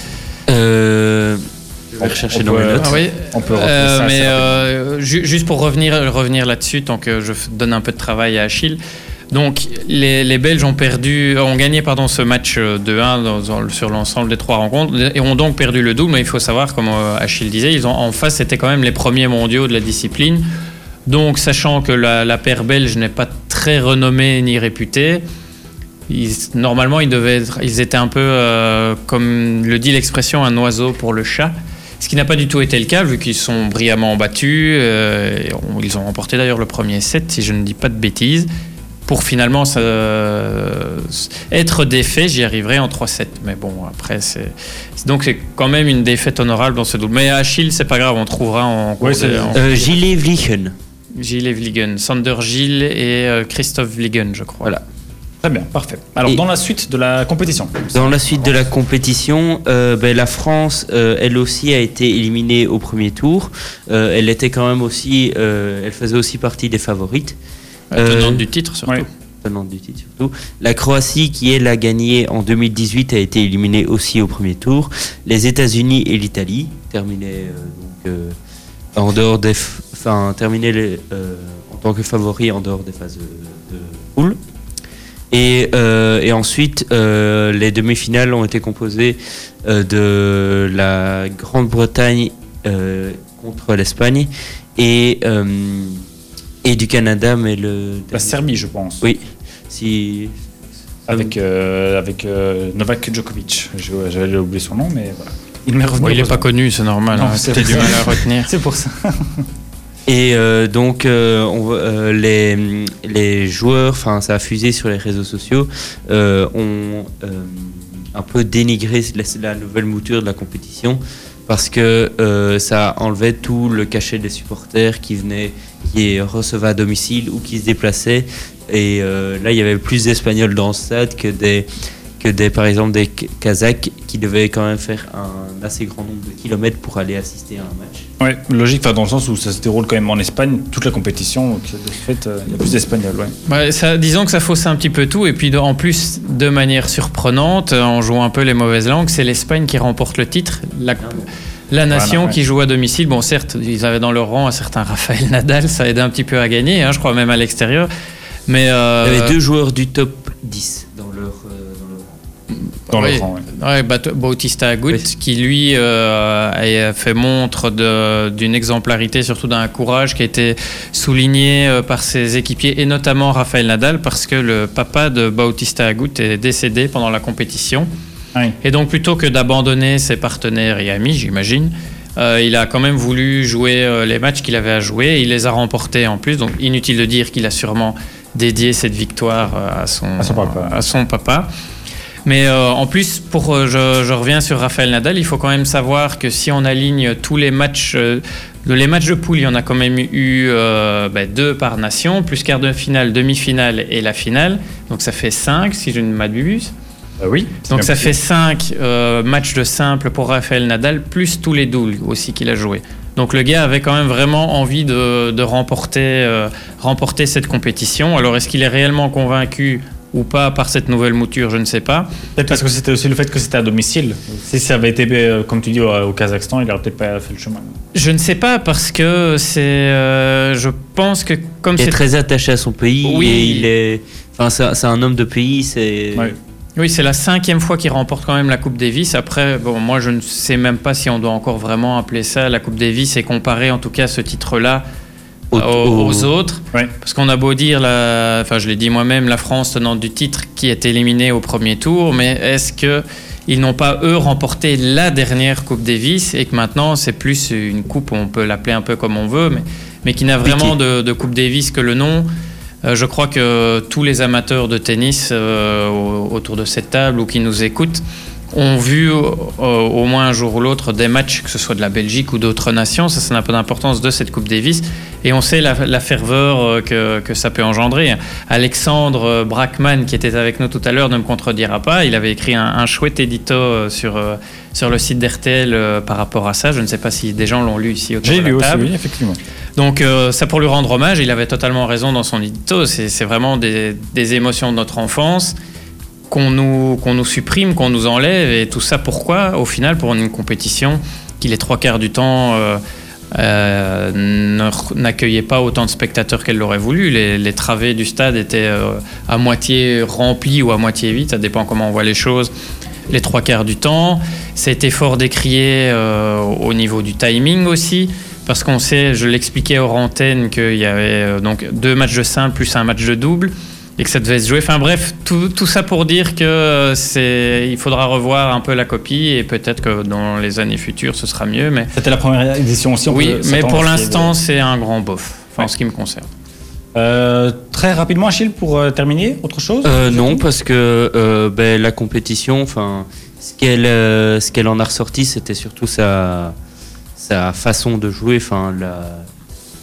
Euh, je vais On- rechercher on dans peut- mes notes. Ah oui. on peut Euh, ça mais euh, ju- juste pour revenir, revenir là-dessus, tant que je donne un peu de travail à Achille. Donc les, Belges ont gagné ce match euh, 2-1 dans- dans- sur l'ensemble des trois rencontres et ont donc perdu le double. Mais il faut savoir, comme euh, Achille disait, ils ont en face c'était quand même les premiers mondiaux de la discipline. Donc sachant que la, paire belge n'est pas très renommée ni réputée, normalement ils devaient être- ils étaient un peu euh, comme le dit l'expression un oiseau pour le chat. Ce qui n'a pas du tout été le cas, vu qu'ils sont brillamment battus. euh, ils ont remporté d'ailleurs le premier set, si je ne dis pas de bêtises, pour finalement ça- être défait. J'y arriverai en 3-7. Mais bon, après, c'est. Donc, c'est quand même une défaite honorable dans ce double. Mais Achille, c'est pas grave, on trouvera en. cours Ouais, de- c'est- en- Euh, Gilles Vlichen. Gilles Vliegen, Sander Gilles et euh, Christophe Vliegen, je crois. Voilà. Très bien, parfait. Alors Et- dans la suite de la compétition. Dans la suite de la compétition, euh, ben, la France, euh, elle aussi, a été éliminée au premier tour. Euh, elle était quand même aussi, euh, elle faisait aussi partie des favorites. La Euh, tenante du titre, surtout. ouais. tenante du titre surtout. La Croatie, qui elle a gagné en 2018, a été éliminée aussi au premier tour. Les États-Unis et l'Italie terminaient euh, donc euh, en dehors des, enfin terminaient les, euh, en tant que favoris en dehors des phases de, de poule. Et, euh, et ensuite, euh, les demi-finales ont été composées euh, de la Grande-Bretagne euh, contre l'Espagne et, euh, et du Canada, mais le La Serbie, je pense. oui, si Avec, euh, avec euh, Novak Djokovic. J'avais oublié son nom, mais voilà. Il m'est revenu. Bon, il n'est pas connu, c'est normal. Hein, c'est T'as du mal à retenir. C'est pour ça. Et euh, donc, euh, on euh, les, les joueurs, enfin, ça a fusé sur les réseaux sociaux, euh, ont euh, un peu dénigré la, la nouvelle mouture de la compétition parce que euh, ça enlevait tout le cachet des supporters qui venaient, qui recevaient à domicile ou qui se déplaçaient. Et euh, là, il y avait plus d'Espagnols dans le stade que des, que des, par exemple, des Kazakhs qui devaient quand même faire un assez grand nombre de kilomètres pour aller assister à un match. Ouais, logique, enfin, dans le sens où ça se déroule quand même en Espagne, toute la compétition, donc de ce fait, euh, il y a plus d'Espagnols. Ouais. Ouais, ça, disons que ça fausse un petit peu tout. Et puis, de- en plus, de manière surprenante, en jouant un peu les mauvaises langues, c'est l'Espagne qui remporte le titre. La, la nation ouais. qui joue à domicile. Bon, certes, ils avaient dans leur rang un certain Raphaël Nadal, ça aidait un petit peu à gagner, hein, je crois même à l'extérieur. Mais euh, Il y avait deux joueurs du top 10 dans leur, euh, dans Oui. le rang, ouais. Ouais, Bat- Bautista Agut, Oui. qui lui euh, a fait montre d'une exemplarité, surtout d'un courage qui a été souligné euh, par ses équipiers et notamment Raphaël Nadal parce que le papa de Bautista Agut est décédé pendant la compétition. Oui. Et donc plutôt que d'abandonner ses partenaires et amis, j'imagine, euh, il a quand même voulu jouer euh, les matchs qu'il avait à jouer. Il les a remportés en plus, donc inutile de dire qu'il a sûrement dédié cette victoire euh, à son, À son papa. à son papa. Mais euh, en plus, pour, euh, je, je reviens sur Raphaël Nadal, il faut quand même savoir que si on aligne tous les matchs, euh, de- les matchs de poule, il y en a quand même eu euh, ben, deux par nation, plus quart de finale, demi-finale et la finale. Donc ça fait cinq, si je ne m'abuse. Oui. Donc ça fait 5 matchs de simple pour Raphaël Nadal, plus tous les doubles aussi qu'il a joué. Donc le gars avait quand même vraiment envie de, de remporter, remporter cette compétition. Alors est-ce qu'il est réellement convaincu? Ou pas par cette nouvelle mouture, je ne sais pas. Peut-être parce que c'était aussi le fait que c'était à domicile. Si ça avait été, euh, comme tu dis, au, au Kazakhstan, il aurait peut-être pas fait le chemin. Je ne sais pas parce que c'est, euh, je pense que comme Il est c'est très attaché à son pays Oui. et il est, enfin, c'est c'est un homme de pays, c'est. Ouais. Oui, c'est la cinquième fois qu'il remporte quand même la Coupe Davis. Après, bon, moi, je ne sais même pas si on doit encore vraiment appeler ça la Coupe Davis et comparer en tout cas ce titre-là aux, au- aux autres. Ouais. Parce qu'on a beau dire, la, enfin, je l'ai dit moi-même, la France tenante du titre qui est éliminée au premier tour, mais est-ce que ils n'ont pas eux remporté la dernière Coupe Davis et que maintenant c'est plus une coupe, on peut l'appeler un peu comme on veut, mais, mais qui n'a vraiment de, de Coupe Davis que le nom? Euh, je crois que tous les amateurs de tennis euh, au- autour de cette table ou qui nous écoutent ont vu euh, au moins un jour ou l'autre des matchs, que ce soit de la Belgique ou d'autres nations. Ça, c'est un peu d'importance de cette Coupe Davis. Et on sait la, la ferveur euh, que, que ça peut engendrer. Alexandre euh, Brackman, qui était avec nous tout à l'heure, ne me contredira pas. Il avait écrit un, un chouette édito euh, sur, sur le site d'RTL par rapport à ça. Je ne sais pas si des gens l'ont lu ici autour J'ai de la lu aussi, oui, effectivement. Donc euh, ça pour lui rendre hommage, il avait totalement raison dans son édito. C'est c'est vraiment des, des émotions de notre enfance qu'on nous, qu'on nous supprime, qu'on nous enlève. Et tout ça pourquoi? Au final, pour une compétition qui les trois quarts du temps euh, euh, n'accueillait pas autant de spectateurs qu'elle l'aurait voulu. Les, travées du stade étaient euh, à moitié remplies ou à moitié vides, ça dépend comment on voit les choses. Les trois quarts du temps, été fort décrié euh, au niveau du timing aussi, parce qu'on sait, je l'expliquais hors antenne, qu'il y avait donc deux matchs de simple plus un match de double et que ça devait se jouer. Enfin bref, tout, tout ça pour dire que euh, c'est, il faudra revoir un peu la copie et peut-être que dans les années futures ce sera mieux. Mais C'était la première édition aussi. on oui, peut mais pour l'instant c'est un grand bof, enfin, en ce qui me concerne. Euh, très rapidement, Achille, pour euh, terminer, autre chose? Euh, non, parce que euh, ben, la compétition, enfin, ce qu'elle euh, ce qu'elle en a ressorti, c'était surtout sa, sa façon de jouer, enfin, la,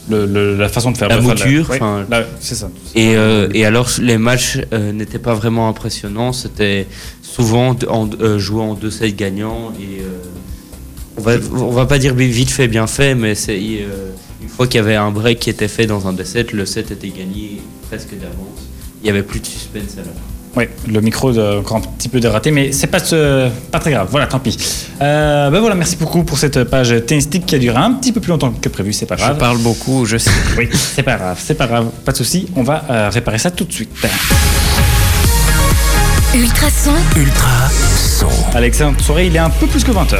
Le- le- la façon de faire La mouture, là, c'est ça. Et, euh, et alors, les matchs euh, n'étaient pas vraiment impressionnants. C'était souvent en, euh, joué en 2-7 gagnants. Et, euh, on, va, on va pas dire vite fait, bien fait, mais c'est, une fois qu'il y avait un break qui était fait dans un des sets, le set était gagné presque d'avance. Il y avait plus de suspense à la fin. Oui, le micro de, encore un petit peu dératé, mais c'est pas, ce- pas très grave. Voilà, tant pis. Euh, ben voilà, merci beaucoup pour cette page tennistique qui a duré un petit peu plus longtemps que prévu, c'est pas Je grave. parle beaucoup, je sais. Oui, c'est pas grave, c'est pas grave, pas de souci. On va euh, réparer ça tout de suite. Ultrason, Ultra son. Alexandre Soirée, il est un peu plus que 20h.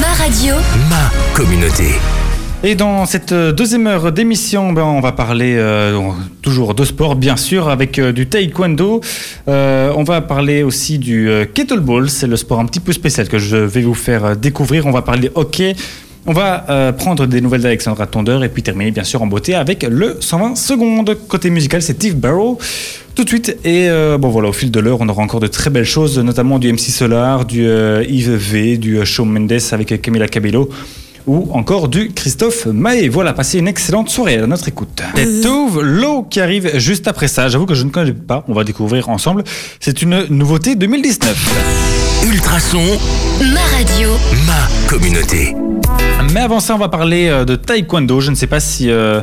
ma radio, Ma communauté. Et dans cette euh, deuxième heure d'émission, ben, on va parler euh, toujours de sport, bien sûr, avec euh, du taekwondo. On va parler aussi du kettlebell, c'est le sport un petit peu spécial que je vais vous faire découvrir. On va parler hockey. On va prendre des nouvelles d'Alexandra Tondeur et puis terminer bien sûr en beauté avec le 120 secondes. Côté musical, c'est Steve Barrow tout de suite. Et bon voilà, au fil de l'heure, on aura encore de très belles choses, notamment du MC Solar, du euh, Yves V, du euh, Shawn Mendes avec Camila Cabello ou encore du Christophe Maé. Voilà, passez une excellente soirée à notre écoute. C'est Tove Low qui arrive juste après ça. J'avoue que je ne connais pas, on va découvrir ensemble. C'est une nouveauté 2019. Ultrason, ma radio, ma communauté. Mais avant ça, on va parler euh, de taekwondo. Je ne sais pas si euh,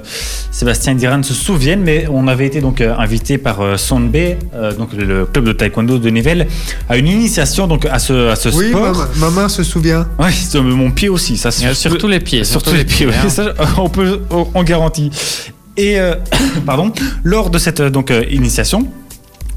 Sébastien et Diran se souviennent, mais on avait été donc euh, invité par euh, Sonbe, euh, donc le club de taekwondo de Nivelles, à une initiation donc à ce, à ce Oui, sport. ma, ma main se souvient. Oui, c'est, mon pied aussi. Ça, Euh, Surtout les pieds. Surtout les pieds, hein. ça, on peut, on, on garantit. Et euh, pardon, lors de cette donc euh, initiation.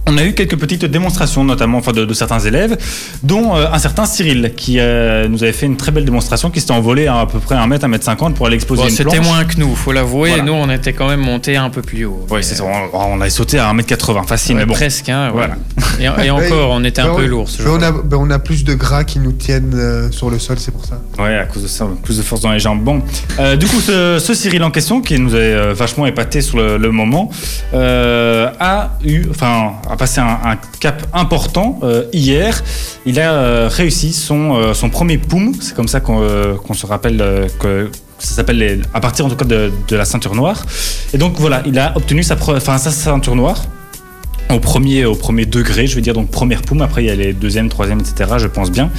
On a eu quelques petites démonstrations, notamment enfin, de, de certains élèves, dont euh, un certain Cyril, qui euh, nous avait fait une très belle démonstration, qui s'était envolé à, à peu près 1 mètre, 1 mètre 50 pour aller exposer Bon, une C'était planche. moins que nous, faut l'avouer. Voilà. Nous, on était quand même monté un peu plus haut. Oui, c'est ça. On, on a sauté à 1m80, facile, Ouais, mais bon. Presque, hein, Voilà. voilà. Et, et encore, on était un Ben, peu on- lourd. ce ben, on, jour-là. a, ben, on a plus de gras qui nous tiennent euh, sur le sol, c'est pour ça. Ouais, à cause de ça, plus de force dans les jambes. Bon, Euh, du coup, ce, ce Cyril en question, qui nous avait euh, vachement épaté sur le, le moment, euh, a eu, enfin, passé un, cap important euh, hier. Il a euh, réussi son, euh, son premier poum. C'est comme ça qu'on qu'on se rappelle que ça s'appelle à partir en tout cas de, de la ceinture noire. Et donc voilà, il a obtenu sa, enfin, sa ceinture noire. Au premier, au premier degré, je veux dire, donc première poum, après il y a les deuxième, troisième, etc., je pense bien.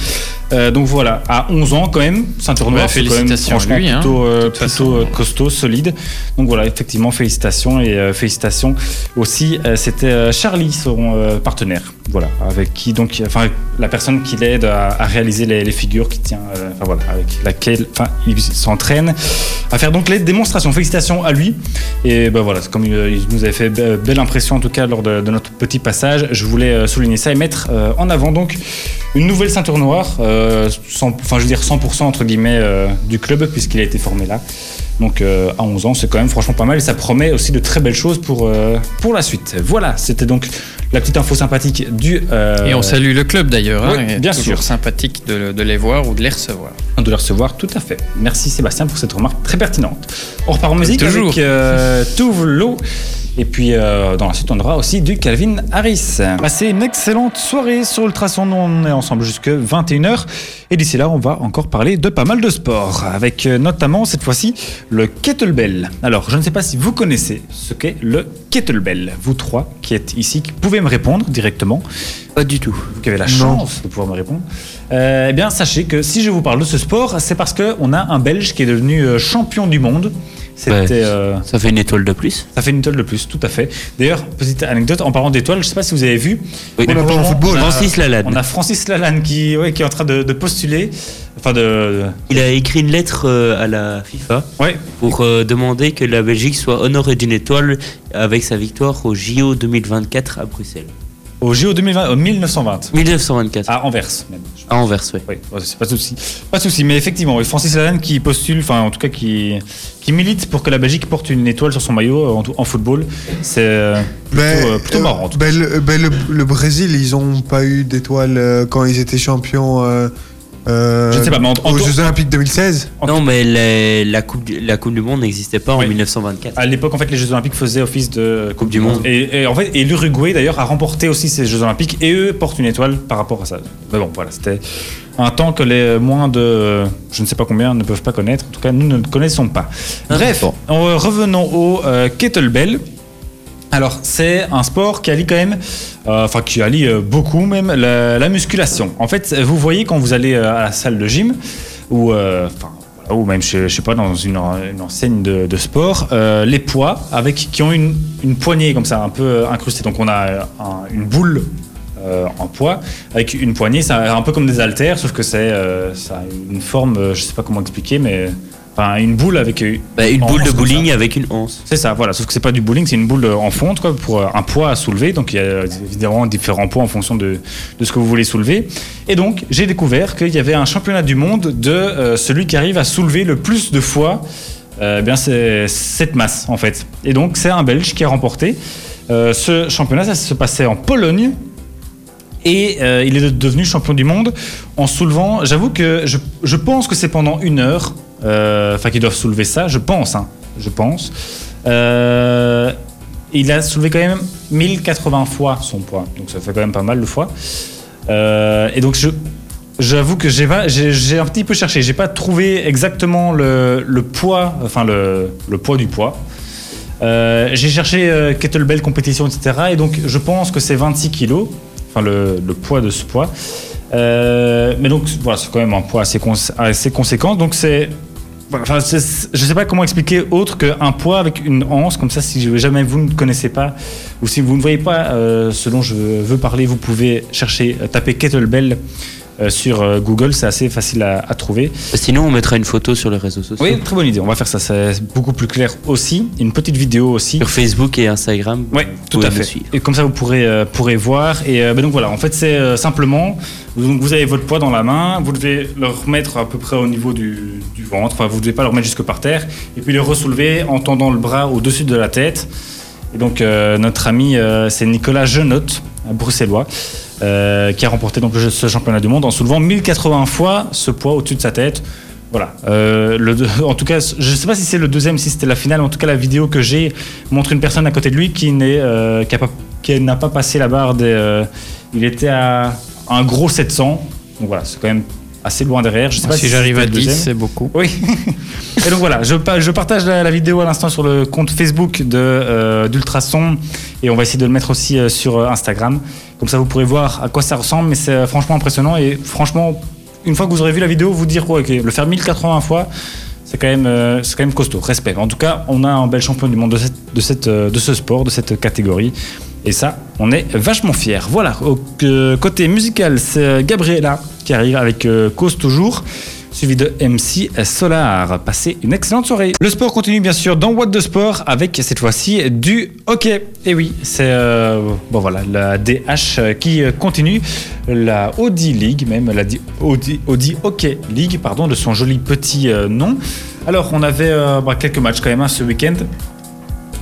Euh, donc voilà, à 11 ans quand même, ceinture noire, Ouais, c'est quand même félicitations franchement lui, hein, plutôt, euh, plutôt, euh, costaud, solide. Donc voilà, effectivement, félicitations et euh, félicitations aussi. euh, C'était Charlie, son partenaire, voilà, avec qui donc, enfin la personne qui l'aide à, réaliser les, figures, qui tient, euh, enfin voilà, avec laquelle, enfin il s'entraîne à faire donc les démonstrations. Félicitations à lui. Et ben voilà, comme il, il nous avait fait be- belle impression en tout cas lors de, notre petit passage. Je voulais euh, souligner ça et mettre euh, en avant donc une nouvelle ceinture noire, euh, 100 enfin je veux dire 100% entre guillemets euh, du club puisqu'il a été formé là. Donc euh, à 11 ans, c'est quand même franchement pas mal et ça promet aussi de très belles choses pour, euh, pour la suite. Voilà, c'était donc la petite info sympathique du... euh, Et on salue le club d'ailleurs. hein, oui, bien toujours sûr. sympathique de, de les voir ou de les recevoir. de le recevoir, tout à fait. Merci Sébastien pour cette remarque très pertinente. On repart en musique Toujours. avec euh, Touve l'eau. Et puis euh, dans la suite, on aura aussi du Calvin Harris. Passez une excellente soirée sur Ultrason. On est ensemble jusque 21h. Et d'ici là, on va encore parler de pas mal de sports. Avec euh, notamment cette fois-ci le kettlebell. Alors, je ne sais pas si vous connaissez ce qu'est le kettlebell. Vous trois qui êtes ici, qui pouvez me répondre directement. Pas du tout. Vous qui avez la Non. chance de pouvoir me répondre. Euh, eh bien, sachez que si je vous parle de ce sport, c'est parce qu'on a un Belge qui est devenu champion du monde. Ouais. euh, Ça fait une étoile de plus. ça fait une étoile de plus, tout à fait. D'ailleurs, petite anecdote, en parlant d'étoiles, je ne sais pas si vous avez vu. Oui. On a pas en moment, football. on a- Francis Lalanne. On a Francis Lalanne qui, ouais, qui est en train de, de postuler. Enfin, de. Il a écrit une lettre euh, à la FIFA Ouais, pour euh, demander que la Belgique soit honorée d'une étoile avec sa victoire au JO 2024 à Bruxelles. Au JO 2020, euh, 1920. 1924. À Anvers, même. À Anvers, oui. Oui, c'est pas de souci. Pas de souci, mais effectivement, oui, Francis Lalanne qui postule, enfin en tout cas qui, qui milite pour que la Belgique porte une étoile sur son maillot euh, en, en football. C'est euh, plutôt, euh, plutôt euh, marrant. en tout ben, le, ben, le- le Brésil, ils ont pas eu d'étoile euh, quand ils étaient champions. Euh, euh, Je ne sais pas, mais en, en aux Jeux Olympiques 2016. En Non, mais la, la, coupe, du- la Coupe du Monde n'existait pas Oui. en 1924. à l'époque, en fait, les Jeux Olympiques faisaient office de Coupe du Monde. Et, et en fait, et l'Uruguay d'ailleurs a remporté aussi ces Jeux Olympiques et eux portent une étoile par rapport à ça. Mais bon, voilà, c'était un temps que les moins de, euh, je ne sais pas combien, ne peuvent pas connaître. En tout cas, nous ne le connaissons pas. Ah, Bref, bon. en revenons au euh, kettlebell. Alors, c'est un sport qui allie quand même, euh, enfin qui allie euh, beaucoup même la, la musculation. En fait, vous voyez quand vous allez euh, à la salle de gym ou, ou même, je, je sais pas, dans une, enseigne de, sport, les poids avec qui ont une, une poignée comme ça, un peu incrustée. Donc, on a un- une boule en poids avec une poignée, c'est un peu comme des haltères, sauf que c'est ça a une forme, je sais pas comment expliquer, mais enfin une boule avec euh, Bah, une boule de bowling avec une anse. C'est ça, voilà. Sauf que c'est pas du bowling, c'est une boule euh, en fonte, quoi, pour euh, un poids à soulever. Donc il y a évidemment différents poids en fonction de, de ce que vous voulez soulever. Et donc j'ai découvert qu'il y avait un championnat du monde de euh, celui qui arrive à soulever le plus de fois. euh, eh bien c'est cette masse en fait. Et donc c'est un Belge qui a remporté. Euh, ce championnat, ça se passait en Pologne. Et il est de- devenu champion du monde en soulevant. J'avoue que je, je pense que c'est pendant une heure. Euh, Enfin, qu'ils doivent soulever ça. Je pense, hein, je pense. Euh, il a soulevé quand même 1080 fois son poids. Donc ça fait quand même pas mal de fois. Euh, et donc. J'avoue que j'ai un petit peu cherché. J'ai pas trouvé exactement le, poids, enfin le, poids du poids. J'ai cherché kettlebell compétition, etc. Et donc je pense que c'est 26 kilos, enfin le, poids de ce poids. Mais donc voilà, c'est quand même un poids assez, assez conséquent. Donc c'est, je sais pas comment expliquer autre qu'un poids avec une anse comme ça. Si jamais vous ne connaissez pas ou si vous ne voyez pas euh, ce dont je veux parler, vous pouvez chercher, euh, taper kettlebell. Euh, sur euh, Google, c'est assez facile à- à trouver. Sinon, on mettra une photo sur les réseaux sociaux. Oui, très bonne idée. On va faire ça. C'est beaucoup plus clair aussi. Une petite vidéo aussi. Sur Facebook et Instagram. Oui, tout à fait. suivre. Et comme ça, vous pourrez, euh, pourrez voir. Et euh, ben donc voilà, en fait, c'est euh, simplement, vous, donc vous avez votre poids dans la main, vous devez le remettre à peu près au niveau du, du ventre. Enfin, vous ne devez pas le remettre jusque par terre. Et puis le ressoulever en tendant le bras au-dessus de la tête. Et donc, notre ami, c'est Nicolas Genotte, un bruxellois, euh, qui a remporté donc ce championnat du monde en soulevant 1080 fois ce poids au-dessus de sa tête. Voilà. Euh, en tout cas, je ne sais pas si c'est le deuxième, si c'était la finale. En tout cas, la vidéo que j'ai montre une personne à côté de lui qui euh, n'a pas passé la barre il était à un gros 700. Donc voilà, c'est quand même assez loin derrière. Je sais pas si j'arrive à le 10, deuxième. c'est beaucoup. Oui. Et donc voilà, je, je partage la, la vidéo à l'instant sur le compte Facebook de euh, d'Ultrason et on va essayer de le mettre aussi euh, sur euh, Instagram. Comme ça, vous pourrez voir à quoi ça ressemble. Mais c'est euh, franchement impressionnant et franchement, une fois que vous aurez vu la vidéo, vous dire, ouais, ok, le faire 1080 fois, c'est quand même, euh, c'est quand même costaud. Respect. En tout cas, on a un bel champion du monde de, cette, de, cette, de ce sport, de cette catégorie. Et ça, on est vachement fiers. Voilà, au euh, côté musical, c'est Gabriela arrive avec euh, Cause toujours, suivi de MC Solar. Passez une excellente soirée. Le sport continue bien sûr dans What the Sport avec cette fois-ci du hockey. Et oui, c'est euh, bon voilà la DH qui continue, la Audi League même, la Di- Audi, Audi Hockey League, pardon, de son joli petit euh, nom. Alors on avait euh, bah, quelques matchs quand même hein, ce week-end.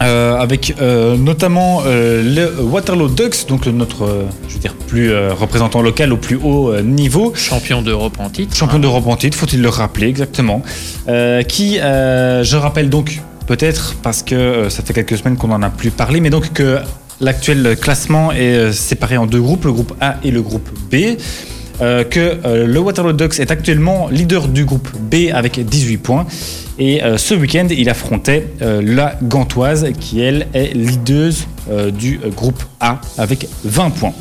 Euh, avec euh, notamment euh, le Waterloo Ducks, donc notre, je veux dire, plus représentant local au plus haut niveau, Champion d'Europe en titre. champion d'Europe en titre, faut-il le rappeler exactement, qui, je rappelle donc peut-être parce que ça fait quelques semaines qu'on en a plus parlé, mais donc que l'actuel classement est séparé en deux groupes, le groupe A et le groupe B. euh, que euh, le Waterloo Ducks est actuellement leader du groupe B avec 18 points. Et euh, ce week-end, il affrontait la Gantoise qui, elle, est leaduse euh, du groupe A avec 20 points.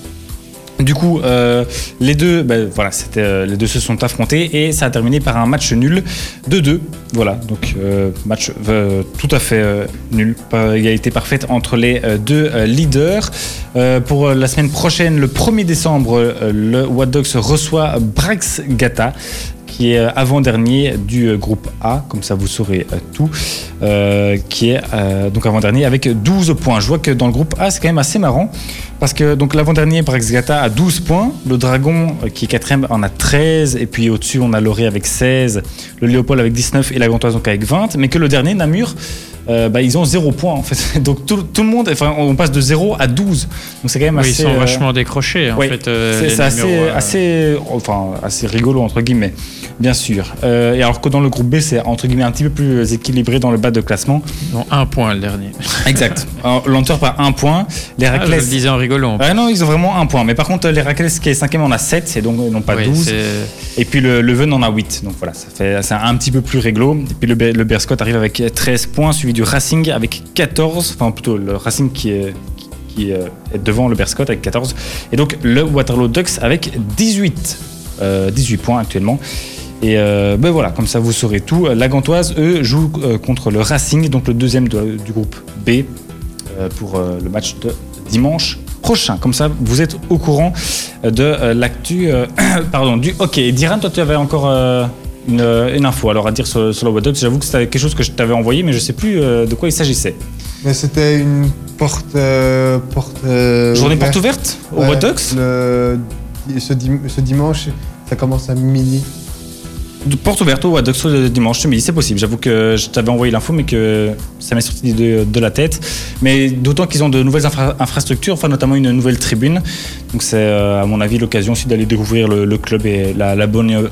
Du coup, euh, deux, c'était, euh, les deux se sont affrontés et ça a terminé par un match nul de 2. Voilà, donc euh, match tout à fait nul, égalité parfaite entre les deux leaders. Pour la semaine prochaine, le 1er décembre, le What Dogs reçoit Brax Gata qui est euh, avant-dernier du euh, groupe A, comme ça vous saurez euh, tout, qui est donc avant-dernier avec 12 points. Je vois que dans le groupe A, c'est quand même assez marrant, parce que donc l'avant-dernier, Braxgata, a 12 points, le Dragon, qui est quatrième, en a 13, et puis au-dessus, on a Loré avec 16, le Léopold avec 19 et la Gantoise donc avec 20, mais que le dernier, Namur, euh, bah, ils ont 0 points en fait. Donc tout, tout le monde, enfin, on passe de 0 à 12. Donc c'est quand même Oui, ils assez. sont euh, vachement décrochés en oui, fait. euh, c'est assez, euh, assez, enfin, assez rigolo entre guillemets, bien sûr. Euh, et alors que dans le groupe B, c'est entre guillemets un petit peu plus équilibré dans le bas de classement. ils ont un point le dernier. Exact. Lenteur par un point. Les Ah, je le Raclès. disais en rigolant. Ah non, ils ont vraiment un point. Mais par contre, les Raclès qui est cinquième en a 7, et donc non pas Oui, 12. c'est- Et puis le, le Ven en a 8. Donc voilà, ça fait c'est un petit peu plus réglo. Et puis le, le Berscott arrive avec 13 points, suivi du Racing avec 14. Enfin plutôt le Racing qui est, euh, devant le Berscott avec 14. Et donc le Waterloo Ducks avec 18. euh, 18 points actuellement. Et euh, ben voilà, comme ça vous saurez tout. La Gantoise, eux, jouent euh, contre le Racing, donc le deuxième de- du groupe B, euh, pour euh, le match de dimanche prochain. Comme ça, vous êtes au courant euh, de euh, l'actu euh, pardon, du hockey. Diran, toi, tu avais encore euh, une, une info alors à dire sur, sur le Dogs. J'avoue que c'était quelque chose que je t'avais envoyé, mais je sais plus euh, de quoi il s'agissait. Mais c'était une porte. euh, porte euh, Journée porte ouverte. ouverte au Ouais, Dogs ce, dim- ce dimanche, ça commence à midi. Porte ouverte au Dogs le dimanche midi, c'est possible. J'avoue que je t'avais envoyé l'info, mais que ça m'est sorti de, la tête. Mais d'autant qu'ils ont de nouvelles infra- infrastructures, enfin notamment une nouvelle tribune. Donc c'est euh, à mon avis l'occasion aussi d'aller découvrir le, club et la, bonne,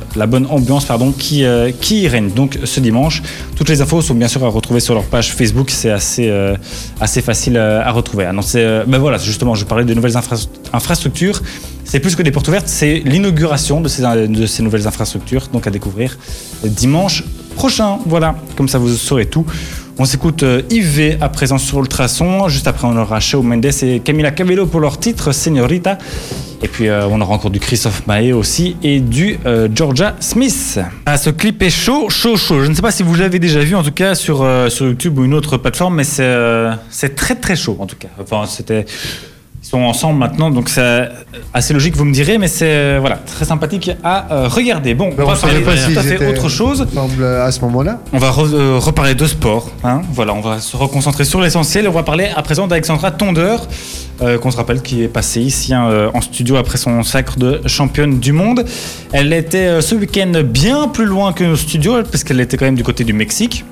ambiance pardon, qui, euh, règne. Donc ce dimanche, toutes les infos sont bien sûr à retrouver sur leur page Facebook. C'est assez, euh, facile à retrouver. Ah euh, ben voilà, justement, je parlais de nouvelles infra- infrastructures. C'est plus que des portes ouvertes, c'est l'inauguration de ces, nouvelles infrastructures, donc à découvrir dimanche prochain. Voilà, comme ça vous saurez tout. On s'écoute euh, Yves à présent sur Ultrason. Juste après, on aura Shao Mendes et Camila Cabello pour leur titre Señorita. Et puis, euh, on aura encore du Christophe Maé aussi et du euh, Georgia Smith. Ah, ce clip est chaud, chaud, chaud. Je ne sais pas si vous l'avez déjà vu, en tout cas, sur, sur YouTube ou une autre plateforme, mais c'est très, très chaud, en tout cas. Enfin, c'était. Ils sont ensemble maintenant, donc c'est assez logique, vous me direz, mais c'est euh, voilà, très sympathique à euh, regarder. Bon, Mais on va on savait parler pas tout à fait autre chose. ensemble à ce moment-là. On va re- euh, reparler de sport. hein. Voilà, on va se reconcentrer sur l'essentiel. On va parler à présent d'Alexandra Tondeur, euh, qu'on se rappelle qui est passée ici hein, euh, en studio après son sacre de championne du monde. Elle était euh, ce week-end bien plus loin que nos studios, parce qu'elle était quand même du côté du Mexique.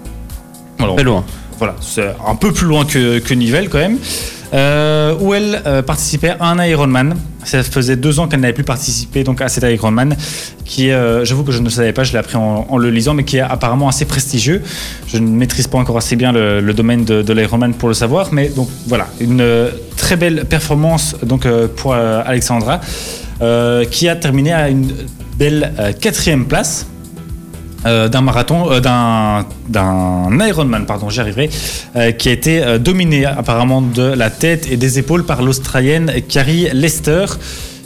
Alors, Très loin. Voilà, c'est un peu plus loin que, que quand même, euh, où elle euh, participait à un Ironman. Ça faisait deux ans qu'elle n'avait plus participé donc à cet Ironman, qui euh, j'avoue que je ne savais pas, je l'ai appris en, le lisant, mais qui est apparemment assez prestigieux. Je ne maîtrise pas encore assez bien le, domaine de, de l'Ironman pour le savoir, mais donc voilà, une très belle performance donc pour Alexandra, qui a terminé à une belle quatrième place euh, d'un marathon, euh, d'un, d'un Ironman, pardon, j'y arriverai, euh, qui a été dominé apparemment de la tête et des épaules par l'Australienne Carrie Lester,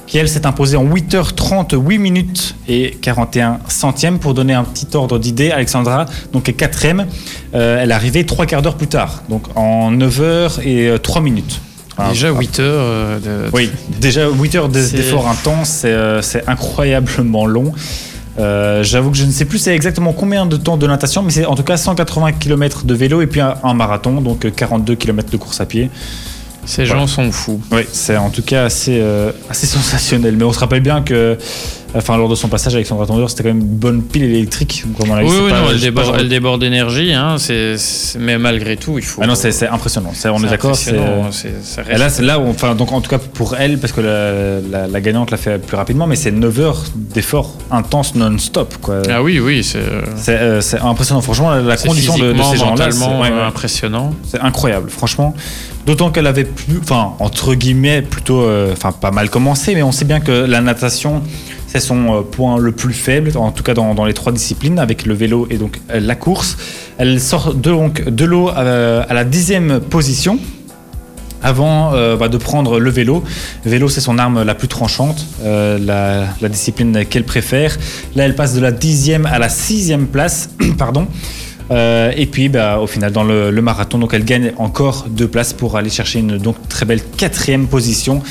qui elle s'est imposée en 8h30, 8 minutes et 41 centièmes. Pour donner un petit ordre d'idée, Alexandra donc est quatrième. Elle est arrivée trois quarts d'heure plus tard, donc en 9h et euh, 3 minutes. Déjà ah, 8 heures de. Oui, déjà 8 heures d'efforts intenses, c'est c'est incroyablement long. Euh, J'avoue que je ne sais plus c'est exactement combien de temps de natation, mais c'est en tout cas 180 km de vélo et puis un, un marathon, donc euh, 42 km de course à pied. Ces Voilà. gens sont fous. Oui, c'est en tout cas assez, euh, assez sensationnel. Mais on se rappelle bien que, enfin, lors de son passage avec son Tondeur, c'était quand même une bonne pile électrique. On Oui, pas- non, elle déborde, genre- elle déborde d'énergie, hein, mais malgré tout, il faut. Ah non, c'est impressionnant. C'est- On est, c'est d'accord. Et là, c'est là où, enfin, donc en tout cas pour elle, parce que la, la- la gagnante l'a fait plus rapidement, mais c'est 9 heures d'efforts intenses non-stop. Ah oui, oui, c'est. C'est euh, c'est impressionnant. Franchement, la, condition de, ces gens-là, c'est euh, ouais, impressionnant. c'est incroyable, franchement. D'autant qu'elle avait plus, enfin, entre guillemets, plutôt, euh, enfin, pas mal commencé, mais on sait bien que la natation, son euh, point le plus faible, en tout cas dans, les trois disciplines, avec le vélo et donc euh, la course. Elle sort donc, de l'eau à, à la dixième position. Avant euh, bah, de prendre le vélo, vélo c'est son arme la plus tranchante, euh, la, discipline qu'elle préfère. Là elle passe de la dixième à la sixième place, pardon. Euh, et puis, bah, au final, dans le, le marathon, donc elle gagne encore deux places pour aller chercher une donc très belle quatrième position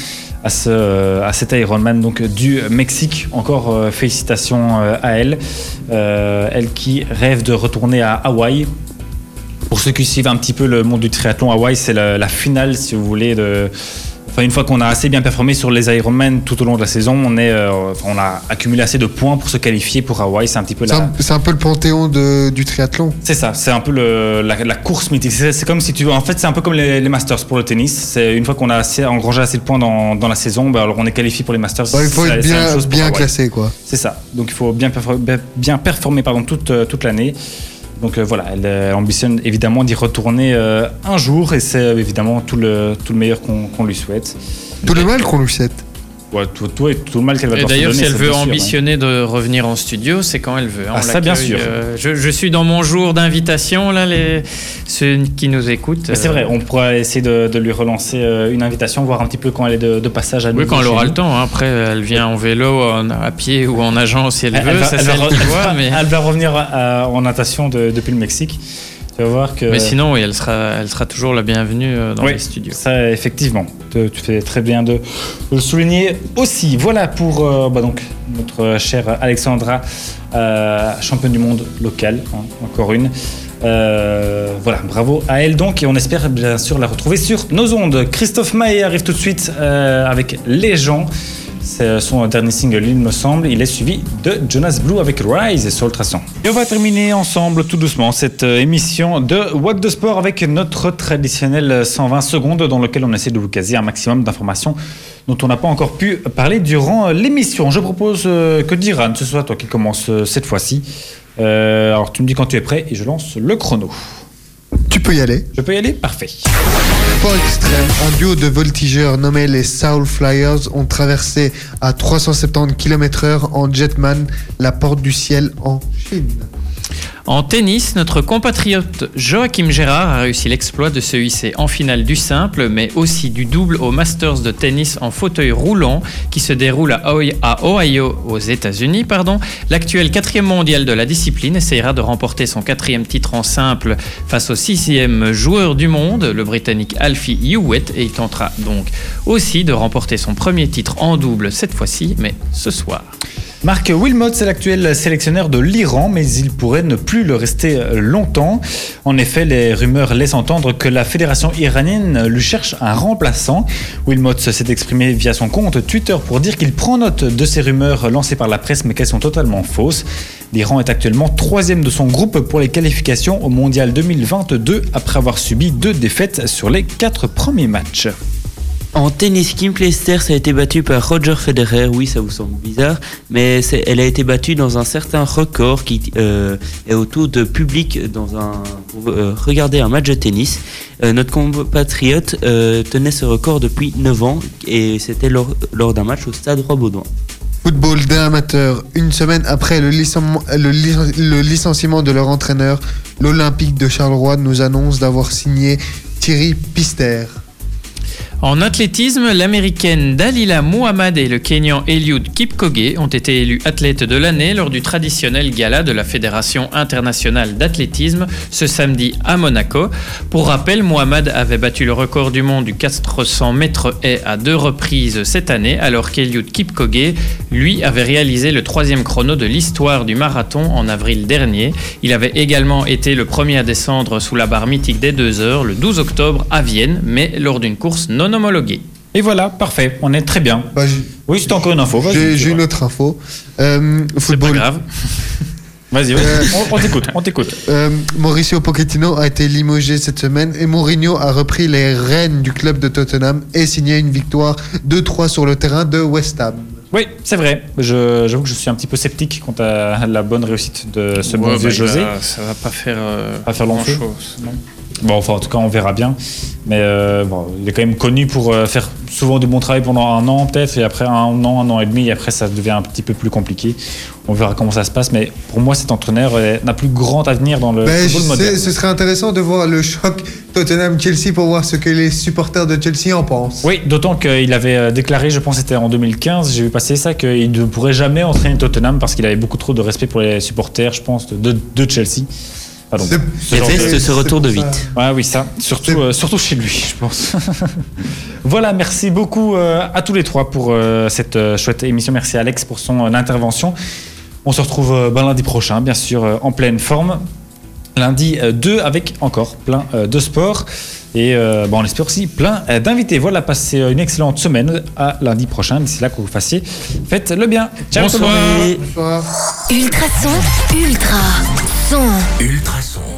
à, ce, à cet Ironman donc du Mexique. Encore euh, félicitations euh, à elle, Euh, elle qui rêve de retourner à Hawaï. Pour ceux qui suivent un petit peu le monde du triathlon, Hawaï, c'est la, la finale, si vous voulez, de. Enfin, une fois qu'on a assez bien performé sur les Ironman tout au long de la saison, on, est, euh, on a accumulé assez de points pour se qualifier pour Hawaï. C'est un petit peu la, c'est un peu le panthéon de- du triathlon. c'est ça, c'est un peu le- la, la course mythique. C'est comme si tu veux. En fait, c'est un peu comme les, les Masters pour le tennis. C'est une fois qu'on a assez, engrangé assez de points dans, dans la saison, bah, alors on est qualifié pour les Masters. Il faut être bien, bien classé, quoi. C'est ça. Donc il faut bien, perfor- bien- bien performer pardon, toute, euh, toute l'année. Donc euh, voilà, elle, euh, ambitionne évidemment d'y retourner euh, un jour et c'est évidemment tout le, tout le meilleur qu'on qu'on lui souhaite. Tout le mal qu'on lui souhaite. Ouais, tout, tout, et tout le mal qu'elle va Et d'ailleurs, si elle veut sûr, hein. ambitionner de revenir en studio, c'est quand elle veut. hein. Ah, ça, bien sûr. euh, je, je suis dans mon jour d'invitation, là, les, ceux qui nous écoutent. C'est euh, vrai, on pourra essayer de, de lui relancer euh, une invitation, voir un petit peu quand elle est de, de passage à Oui, nouveau quand elle aura nous. le temps. hein. Après, elle vient en vélo, en- à pied ou en agent si elle, Elle, veut. elle va, ça, elle c'est va elle re- qui elle voit, va- mais... elle va revenir en natation de- depuis le Mexique. Tu vas voir que. mais sinon, oui, elle sera, elle sera toujours la bienvenue euh, dans Oui, les studios. Ça, effectivement, tu, tu fais très bien de, le souligner aussi. Voilà pour euh, bah donc, notre chère Alexandra, euh, championne du monde locale, hein, encore une. Euh, voilà, bravo à elle donc, et on espère bien sûr la retrouver sur nos ondes. Christophe Maé arrive tout de suite avec Les gens. C'est son dernier single, il me semble. Il est suivi de Jonas Blue avec Rise sur Ultrason. Et on va terminer ensemble tout doucement cette euh, émission de What the Sport avec notre traditionnel 120 secondes dans lequel on essaie de vous caser un maximum d'informations dont on n'a pas encore pu parler durant euh, l'émission. Je propose euh, que Diran, ce soit toi qui commence euh, cette fois-ci. Euh, alors tu me dis quand tu es prêt et je lance le chrono. Tu peux y aller. Je peux y aller? Parfait. Un duo de voltigeurs nommés les Soul Flyers ont traversé à 370 km/h en Jetman la porte du ciel en Chine. En tennis, notre compatriote Joachim Gérard a réussi l'exploit de se hisser en finale du simple, mais aussi du double au Masters de tennis en fauteuil roulant qui se déroule à Ohio- aux États-Unis. L'actuel quatrième mondial de la discipline essayera de remporter son quatrième titre en simple face au sixième joueur du monde, le Britannique Alfie Hewitt, et il tentera donc aussi de remporter son premier titre en double cette fois-ci, mais ce soir. Marc Wilmot, c'est l'actuel sélectionneur de l'Iran, mais il pourrait ne plus le rester longtemps. En effet, les rumeurs laissent entendre que la fédération iranienne lui cherche un remplaçant. Wilmot s'est exprimé via son compte Twitter pour dire qu'il prend note de ces rumeurs lancées par la presse, mais qu'elles sont totalement fausses. L'Iran est actuellement troisième de son groupe pour les qualifications au Mondial 2022 après avoir subi deux défaites sur les quatre premiers matchs. En tennis, Kim Clijsters a été battue par Roger Federer. Oui, ça vous semble bizarre, mais elle a été battue dans un certain record qui euh, est autour de public dans un, pour euh, regarder un match de tennis. Euh, notre compatriote tenait ce record depuis 9 ans et c'était lors, d'un match au stade Roi-Baudouin. Football d'amateur. Une semaine après le licenciement de leur entraîneur, l'Olympique de Charleroi nous annonce d'avoir signé Thierry Pister. En athlétisme, l'américaine Dalila Muhammad et le Kenyan Eliud Kipchoge ont été élus athlètes de l'année lors du traditionnel gala de la Fédération internationale d'athlétisme ce samedi à Monaco. Pour rappel, Muhammad avait battu le record du monde du 400 mètres haies à deux reprises cette année, alors qu'Eliud Kipchoge, lui, avait réalisé le troisième chrono de l'histoire du marathon en avril dernier. Il avait également été le premier à descendre sous la barre mythique des deux heures le 12 octobre à Vienne, mais lors d'une course non homologuée. Et voilà, parfait, on est très bien. Bah, Oui, c'était encore une info. J'ai une autre info. Euh, C'est pas football. grave. Vas-y. Euh, on, t'écoute, on t'écoute. Euh, Mauricio Pochettino a été limogé cette semaine et Mourinho a repris les rênes du club de Tottenham et signé une victoire 2-3 sur le terrain de West Ham. Oui, c'est vrai. Je- J'avoue que je suis un petit peu sceptique quant à la bonne réussite de ce bon Ouais, vieux bah, il José. ça va pas faire, euh, Pas faire long feu. grand-chose, non? Bon, enfin, en tout cas, on verra bien. Mais euh, bon, il est quand même connu pour euh, faire souvent du bon travail pendant un an, peut-être, et après un an, un an et demi, et après, ça devient un petit peu plus compliqué. On verra comment ça se passe. Mais pour moi, cet entraîneur euh, n'a plus grand avenir dans le Ben, football moderne. ce serait intéressant de voir le choc Tottenham-Chelsea pour voir ce que les supporters de Chelsea en pensent. Oui, d'autant qu'il avait euh, déclaré, je pense que c'était en 2015, j'ai vu passer ça, qu'il ne pourrait jamais entraîner Tottenham parce qu'il avait beaucoup trop de respect pour les supporters, je pense, de, de Chelsea. Pardon. C'est- Ce genre de- Déteste ce c'est retour de vite. Ouais, oui, ça. Surtout, euh, surtout chez lui, je pense. voilà, merci beaucoup euh, à tous les trois pour euh, cette euh, chouette émission. Merci à Alex pour son euh, intervention. On se retrouve euh, ben, lundi prochain, bien sûr, euh, en pleine forme. Lundi euh, 2 avec encore plein euh, de sport. Et euh, bon, on espère aussi plein euh, d'invités. Voilà, passez euh, une excellente semaine. À lundi prochain. D'ici là, que vous fassiez, faites le bien. Ciao, Bonsoir. Bonsoir. Ultrason, ultra Ultrason.